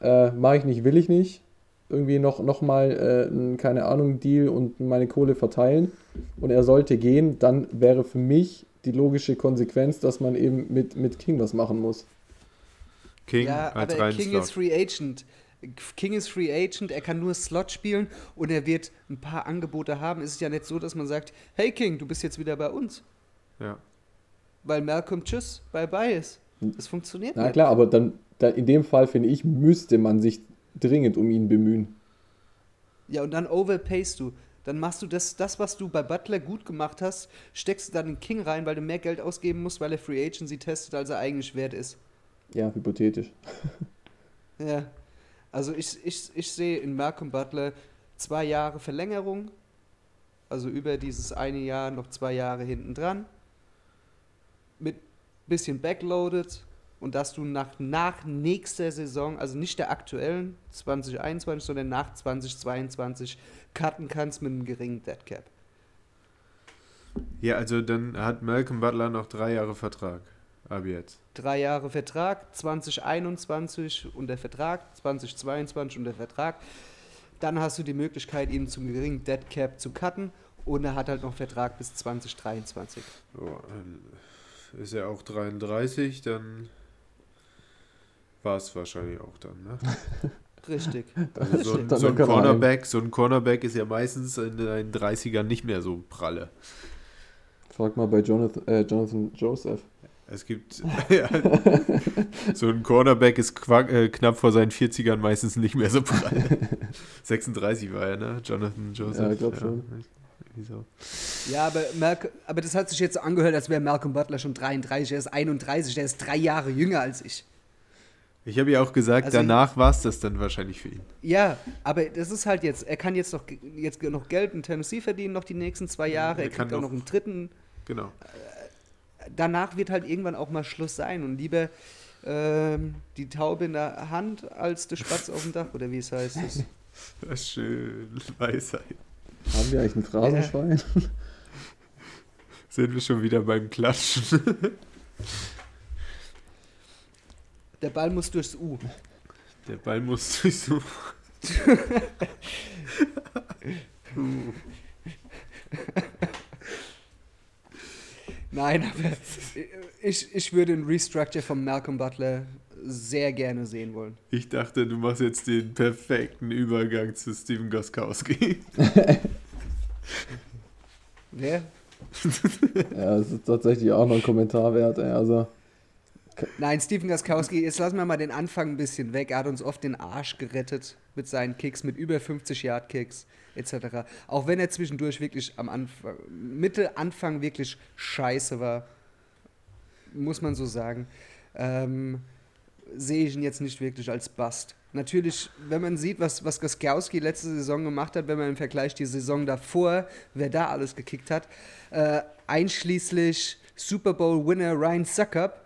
äh, mache ich nicht, will ich nicht, irgendwie noch, noch mal äh, keine Ahnung, Deal und meine Kohle verteilen und er sollte gehen, dann wäre für mich die logische Konsequenz, dass man eben mit, mit King was machen muss. King Ja, als aber King ist Free Agent. King ist Free Agent, er kann nur Slot spielen und er wird ein paar Angebote haben. Es ist ja nicht so, dass man sagt, hey King, du bist jetzt wieder bei uns, Ja. weil Malcolm Tschüss, bye bye ist. Das funktioniert Na nicht. klar, aber dann, da in dem Fall finde ich, müsste man sich dringend um ihn bemühen. Ja, und dann overpayst du. Dann machst du das, das, was du bei Butler gut gemacht hast, steckst du dann in King rein, weil du mehr Geld ausgeben musst, weil er Free Agency testet, als er eigentlich wert ist. Ja, hypothetisch. Ja. Also ich, ich, ich sehe in Malcolm Butler zwei Jahre Verlängerung, also über dieses eine Jahr noch zwei Jahre hinten dran, bisschen backloaded und dass du nach, nach nächster Saison, also nicht der aktuellen 2021, sondern nach 2022 cutten kannst mit einem geringen Dead Cap. ja, also dann hat Malcolm Butler noch drei Jahre Vertrag. Ab jetzt. Drei Jahre Vertrag, 2021 unter Vertrag, 2022 unter Vertrag. Dann hast du die Möglichkeit, ihn zum geringen Dead Cap zu cutten und er hat halt noch Vertrag bis 2023. So, dann ist er auch 33, dann war es wahrscheinlich auch dann, ne? Richtig. Also so, ein, so, ein er Cornerback, so ein Cornerback ist ja meistens in den 30ern nicht mehr so pralle. Frag mal bei Jonathan, äh, Jonathan Joseph. Es gibt ja, so ein Cornerback ist qua- äh, knapp vor seinen 40ern meistens nicht mehr so pralle. 36 war er, ne? Jonathan Joseph. Ja, ich glaub schon. Wieso? Ja, aber, Malcolm, aber das hat sich jetzt so angehört, als wäre Malcolm Butler schon 33. Er ist 31, der ist drei Jahre jünger als ich. Ich habe ja auch gesagt, Also- danach war es das dann wahrscheinlich für ihn. Ja, aber das ist halt jetzt, er kann jetzt noch, jetzt noch Geld in Tennessee verdienen, noch die nächsten zwei Jahre. er Er kann kriegt auch noch- noch einen dritten. Genau. danach wird halt irgendwann auch mal Schluss sein und lieber ähm, die Taube in der Hand als der Spatz auf dem Dach oder wie es heißt. Das, Das ist schön. Weisheit. Haben wir eigentlich ein Phrasenschwein? Sind wir schon wieder beim Klatschen. der Ball muss durchs U. Der Ball muss durchsuchen. Nein, aber ich, ich würde einen Restructure von Malcolm Butler sehr gerne sehen wollen. Ich dachte, du machst jetzt den perfekten Übergang zu Steven Goskowski. Wer? ja, das ist tatsächlich auch noch ein Kommentar wert. Ey. Also, Nein, Stephen Gaskowski, jetzt lassen wir mal den Anfang ein bisschen weg. Er hat uns oft den Arsch gerettet mit seinen Kicks, mit über 50 Yard Kicks etc. Auch wenn er zwischendurch wirklich am Anfang, Mitte, Anfang wirklich scheiße war, muss man so sagen, ähm, sehe ich ihn jetzt nicht wirklich als Bust. Natürlich, wenn man sieht, was, was Gaskowski letzte Saison gemacht hat, wenn man im Vergleich die Saison davor, wer da alles gekickt hat, äh, einschließlich Super Bowl-Winner Ryan Suckup,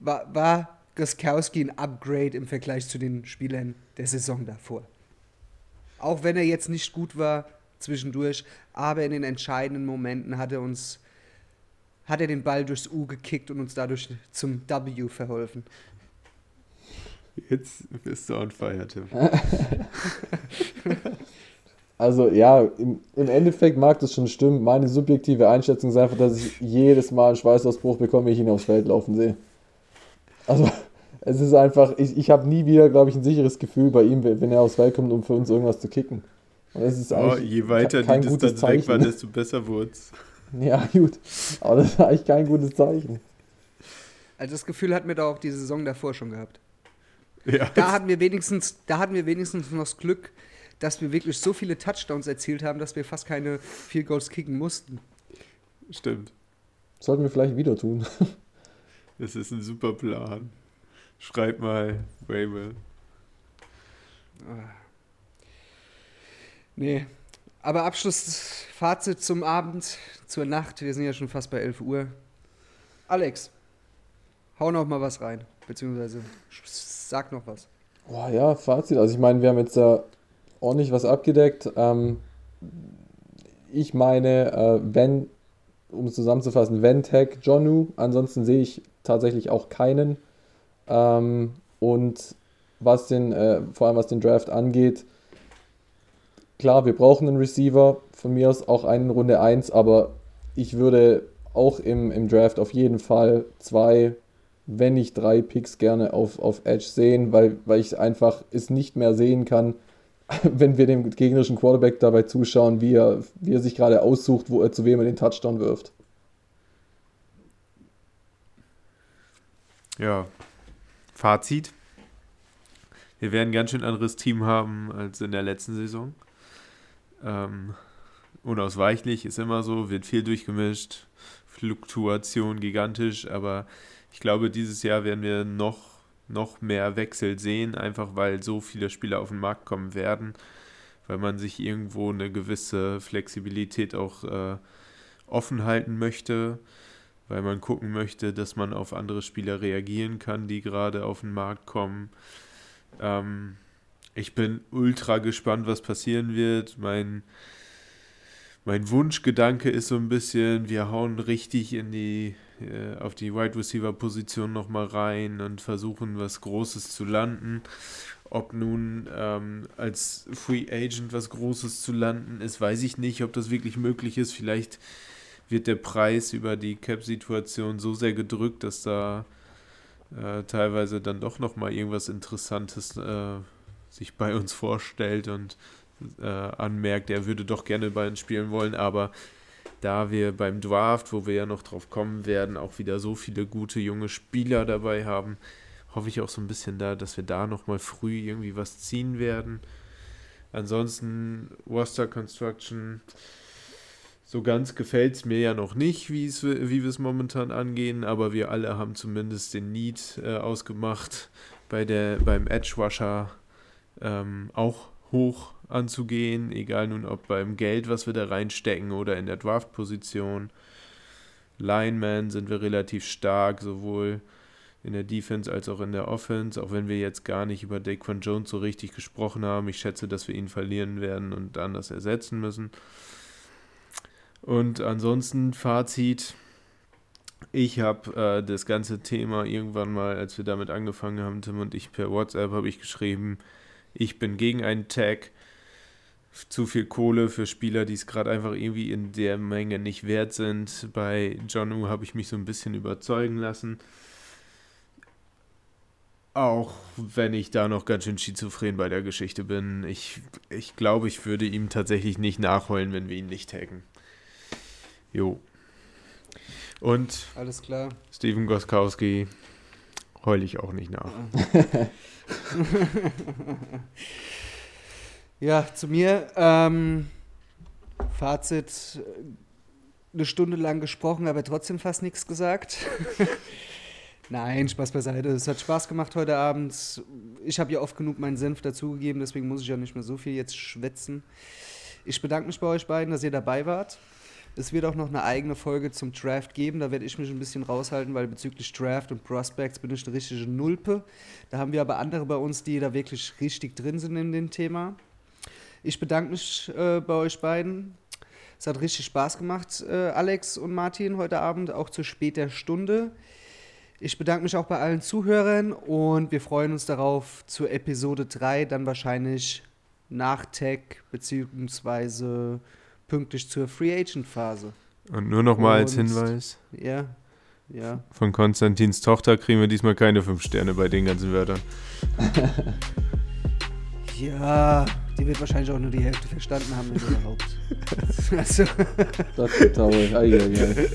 war, war Goskowski ein Upgrade im Vergleich zu den Spielern der Saison davor. Auch wenn er jetzt nicht gut war zwischendurch, aber in den entscheidenden Momenten hat er uns hat er den Ball durchs U gekickt und uns dadurch zum W verholfen. Jetzt bist du on fire, Tim. also ja, im, im Endeffekt mag das schon stimmen. Meine subjektive Einschätzung ist einfach, dass ich jedes Mal einen Schweißausbruch bekomme, wenn ich ihn aufs Feld laufen sehe. Also, es ist einfach, ich, ich habe nie wieder, glaube ich, ein sicheres Gefühl bei ihm, wenn er aufs Feld kommt, um für uns irgendwas zu kicken. Und es ist Oh, je weiter kein die Distanz weg war, desto besser wurde es. Ja, gut. Aber das ist eigentlich kein gutes Zeichen. Also das Gefühl hatten wir da auch die Saison davor schon gehabt. Ja, Da hatten wir wenigstens, da hatten wir wenigstens noch das Glück, dass wir wirklich so viele Touchdowns erzielt haben, dass wir fast keine Field Goals kicken mussten. stimmt. Sollten wir vielleicht wieder tun. Das ist ein super Plan. Schreib mal, Wayman. Nee. Aber Abschluss, Fazit zum Abend, zur Nacht. Wir sind ja schon fast bei 11 Uhr. Alex, hau noch mal was rein. Beziehungsweise sag noch was. Boah, ja, Fazit. Also ich meine, wir haben jetzt ja ordentlich was abgedeckt. Ähm, ich meine, äh, wenn, um es zusammenzufassen, wenn Tag Jonu, ansonsten sehe ich tatsächlich auch keinen. Ähm, und was den, äh, vor allem was den Draft angeht. Klar, wir brauchen einen Receiver, von mir aus auch einen Runde 1, aber ich würde auch im, im Draft auf jeden Fall zwei, wenn nicht drei Picks gerne auf, auf Edge sehen, weil, weil ich einfach es nicht mehr sehen kann, wenn wir dem gegnerischen Quarterback dabei zuschauen, wie er, wie er sich gerade aussucht, wo er zu wem er den Touchdown wirft. Ja, Fazit. Wir werden ein ganz schön anderes Team haben als in der letzten Saison. Ähm, unausweichlich ist immer so, wird viel durchgemischt, Fluktuation gigantisch, aber ich glaube, dieses Jahr werden wir noch, noch mehr Wechsel sehen, einfach weil so viele Spieler auf den Markt kommen werden, weil man sich irgendwo eine gewisse Flexibilität auch äh, offen halten möchte weil man gucken möchte, dass man auf andere Spieler reagieren kann, die gerade auf den Markt kommen. Ähm, ich bin ultra gespannt, was passieren wird. Mein, mein Wunschgedanke ist so ein bisschen, wir hauen richtig in die, äh, auf die Wide Receiver Position nochmal rein und versuchen was Großes zu landen. Ob nun ähm, als Free Agent was Großes zu landen ist, weiß ich nicht, ob das wirklich möglich ist. Vielleicht wird der Preis über die Cap-Situation so sehr gedrückt, dass da äh, teilweise dann doch nochmal irgendwas Interessantes äh, sich bei uns vorstellt und äh, anmerkt, er würde doch gerne bei uns spielen wollen, aber da wir beim Draft, wo wir ja noch drauf kommen werden, auch wieder so viele gute junge Spieler dabei haben, hoffe ich auch so ein bisschen da, dass wir da nochmal früh irgendwie was ziehen werden. Ansonsten Roster Construction, so ganz gefällt es mir ja noch nicht, wie wir es momentan angehen, aber wir alle haben zumindest den Need äh, ausgemacht, bei der, beim Edge Rusher ähm, auch hoch anzugehen, egal nun ob beim Geld, was wir da reinstecken oder in der Draft-Position. Lineman sind wir relativ stark, sowohl in der Defense als auch in der Offense, auch wenn wir jetzt gar nicht über Daquan Jones so richtig gesprochen haben. Ich schätze, dass wir ihn verlieren werden und das ersetzen müssen. Und ansonsten Fazit. Ich habe äh, das ganze Thema irgendwann mal, als wir damit angefangen haben, Tim und ich per WhatsApp habe ich geschrieben, ich bin gegen einen Tag. Zu viel Kohle für Spieler, die es gerade einfach irgendwie in der Menge nicht wert sind. Bei Jonu habe ich mich so ein bisschen überzeugen lassen. Auch wenn ich da noch ganz schön schizophren bei der Geschichte bin. Ich, ich glaube, ich würde ihm tatsächlich nicht nachholen, wenn wir ihn nicht taggen. Jo. Und alles klar. Steven Goskowski heule ich auch nicht nach. ja, zu mir. Ähm, Fazit: Eine Stunde lang gesprochen, aber trotzdem fast nichts gesagt. Nein, Spaß beiseite. Es hat Spaß gemacht heute Abend. Ich habe ja oft genug meinen Senf dazugegeben, deswegen muss ich ja nicht mehr so viel jetzt schwätzen. Ich bedanke mich bei euch beiden, dass ihr dabei wart. Es wird auch noch eine eigene Folge zum Draft geben. Da werde ich mich ein bisschen raushalten, weil bezüglich Draft und Prospects bin ich eine richtige Nulpe. Da haben wir aber andere bei uns, die da wirklich richtig drin sind in dem Thema. Ich bedanke mich äh, bei euch beiden. Es hat richtig Spaß gemacht, äh, Alex und Martin, heute Abend, auch zu später Stunde. Ich bedanke mich auch bei allen Zuhörern und wir freuen uns darauf zur Episode 3, dann wahrscheinlich nach Tech beziehungsweise pünktlich zur Free Agent Phase. Und nur noch mal als Hinweis. Ja, ja. Von Konstantins Tochter kriegen wir diesmal keine fünf Sterne bei den ganzen Wörtern. ja, die wird wahrscheinlich auch nur die Hälfte verstanden haben, wenn überhaupt. also. Das ist traurig. Ei, ei, ei.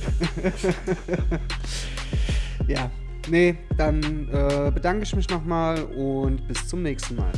ja, nee, dann äh, bedanke ich mich nochmal und bis zum nächsten Mal.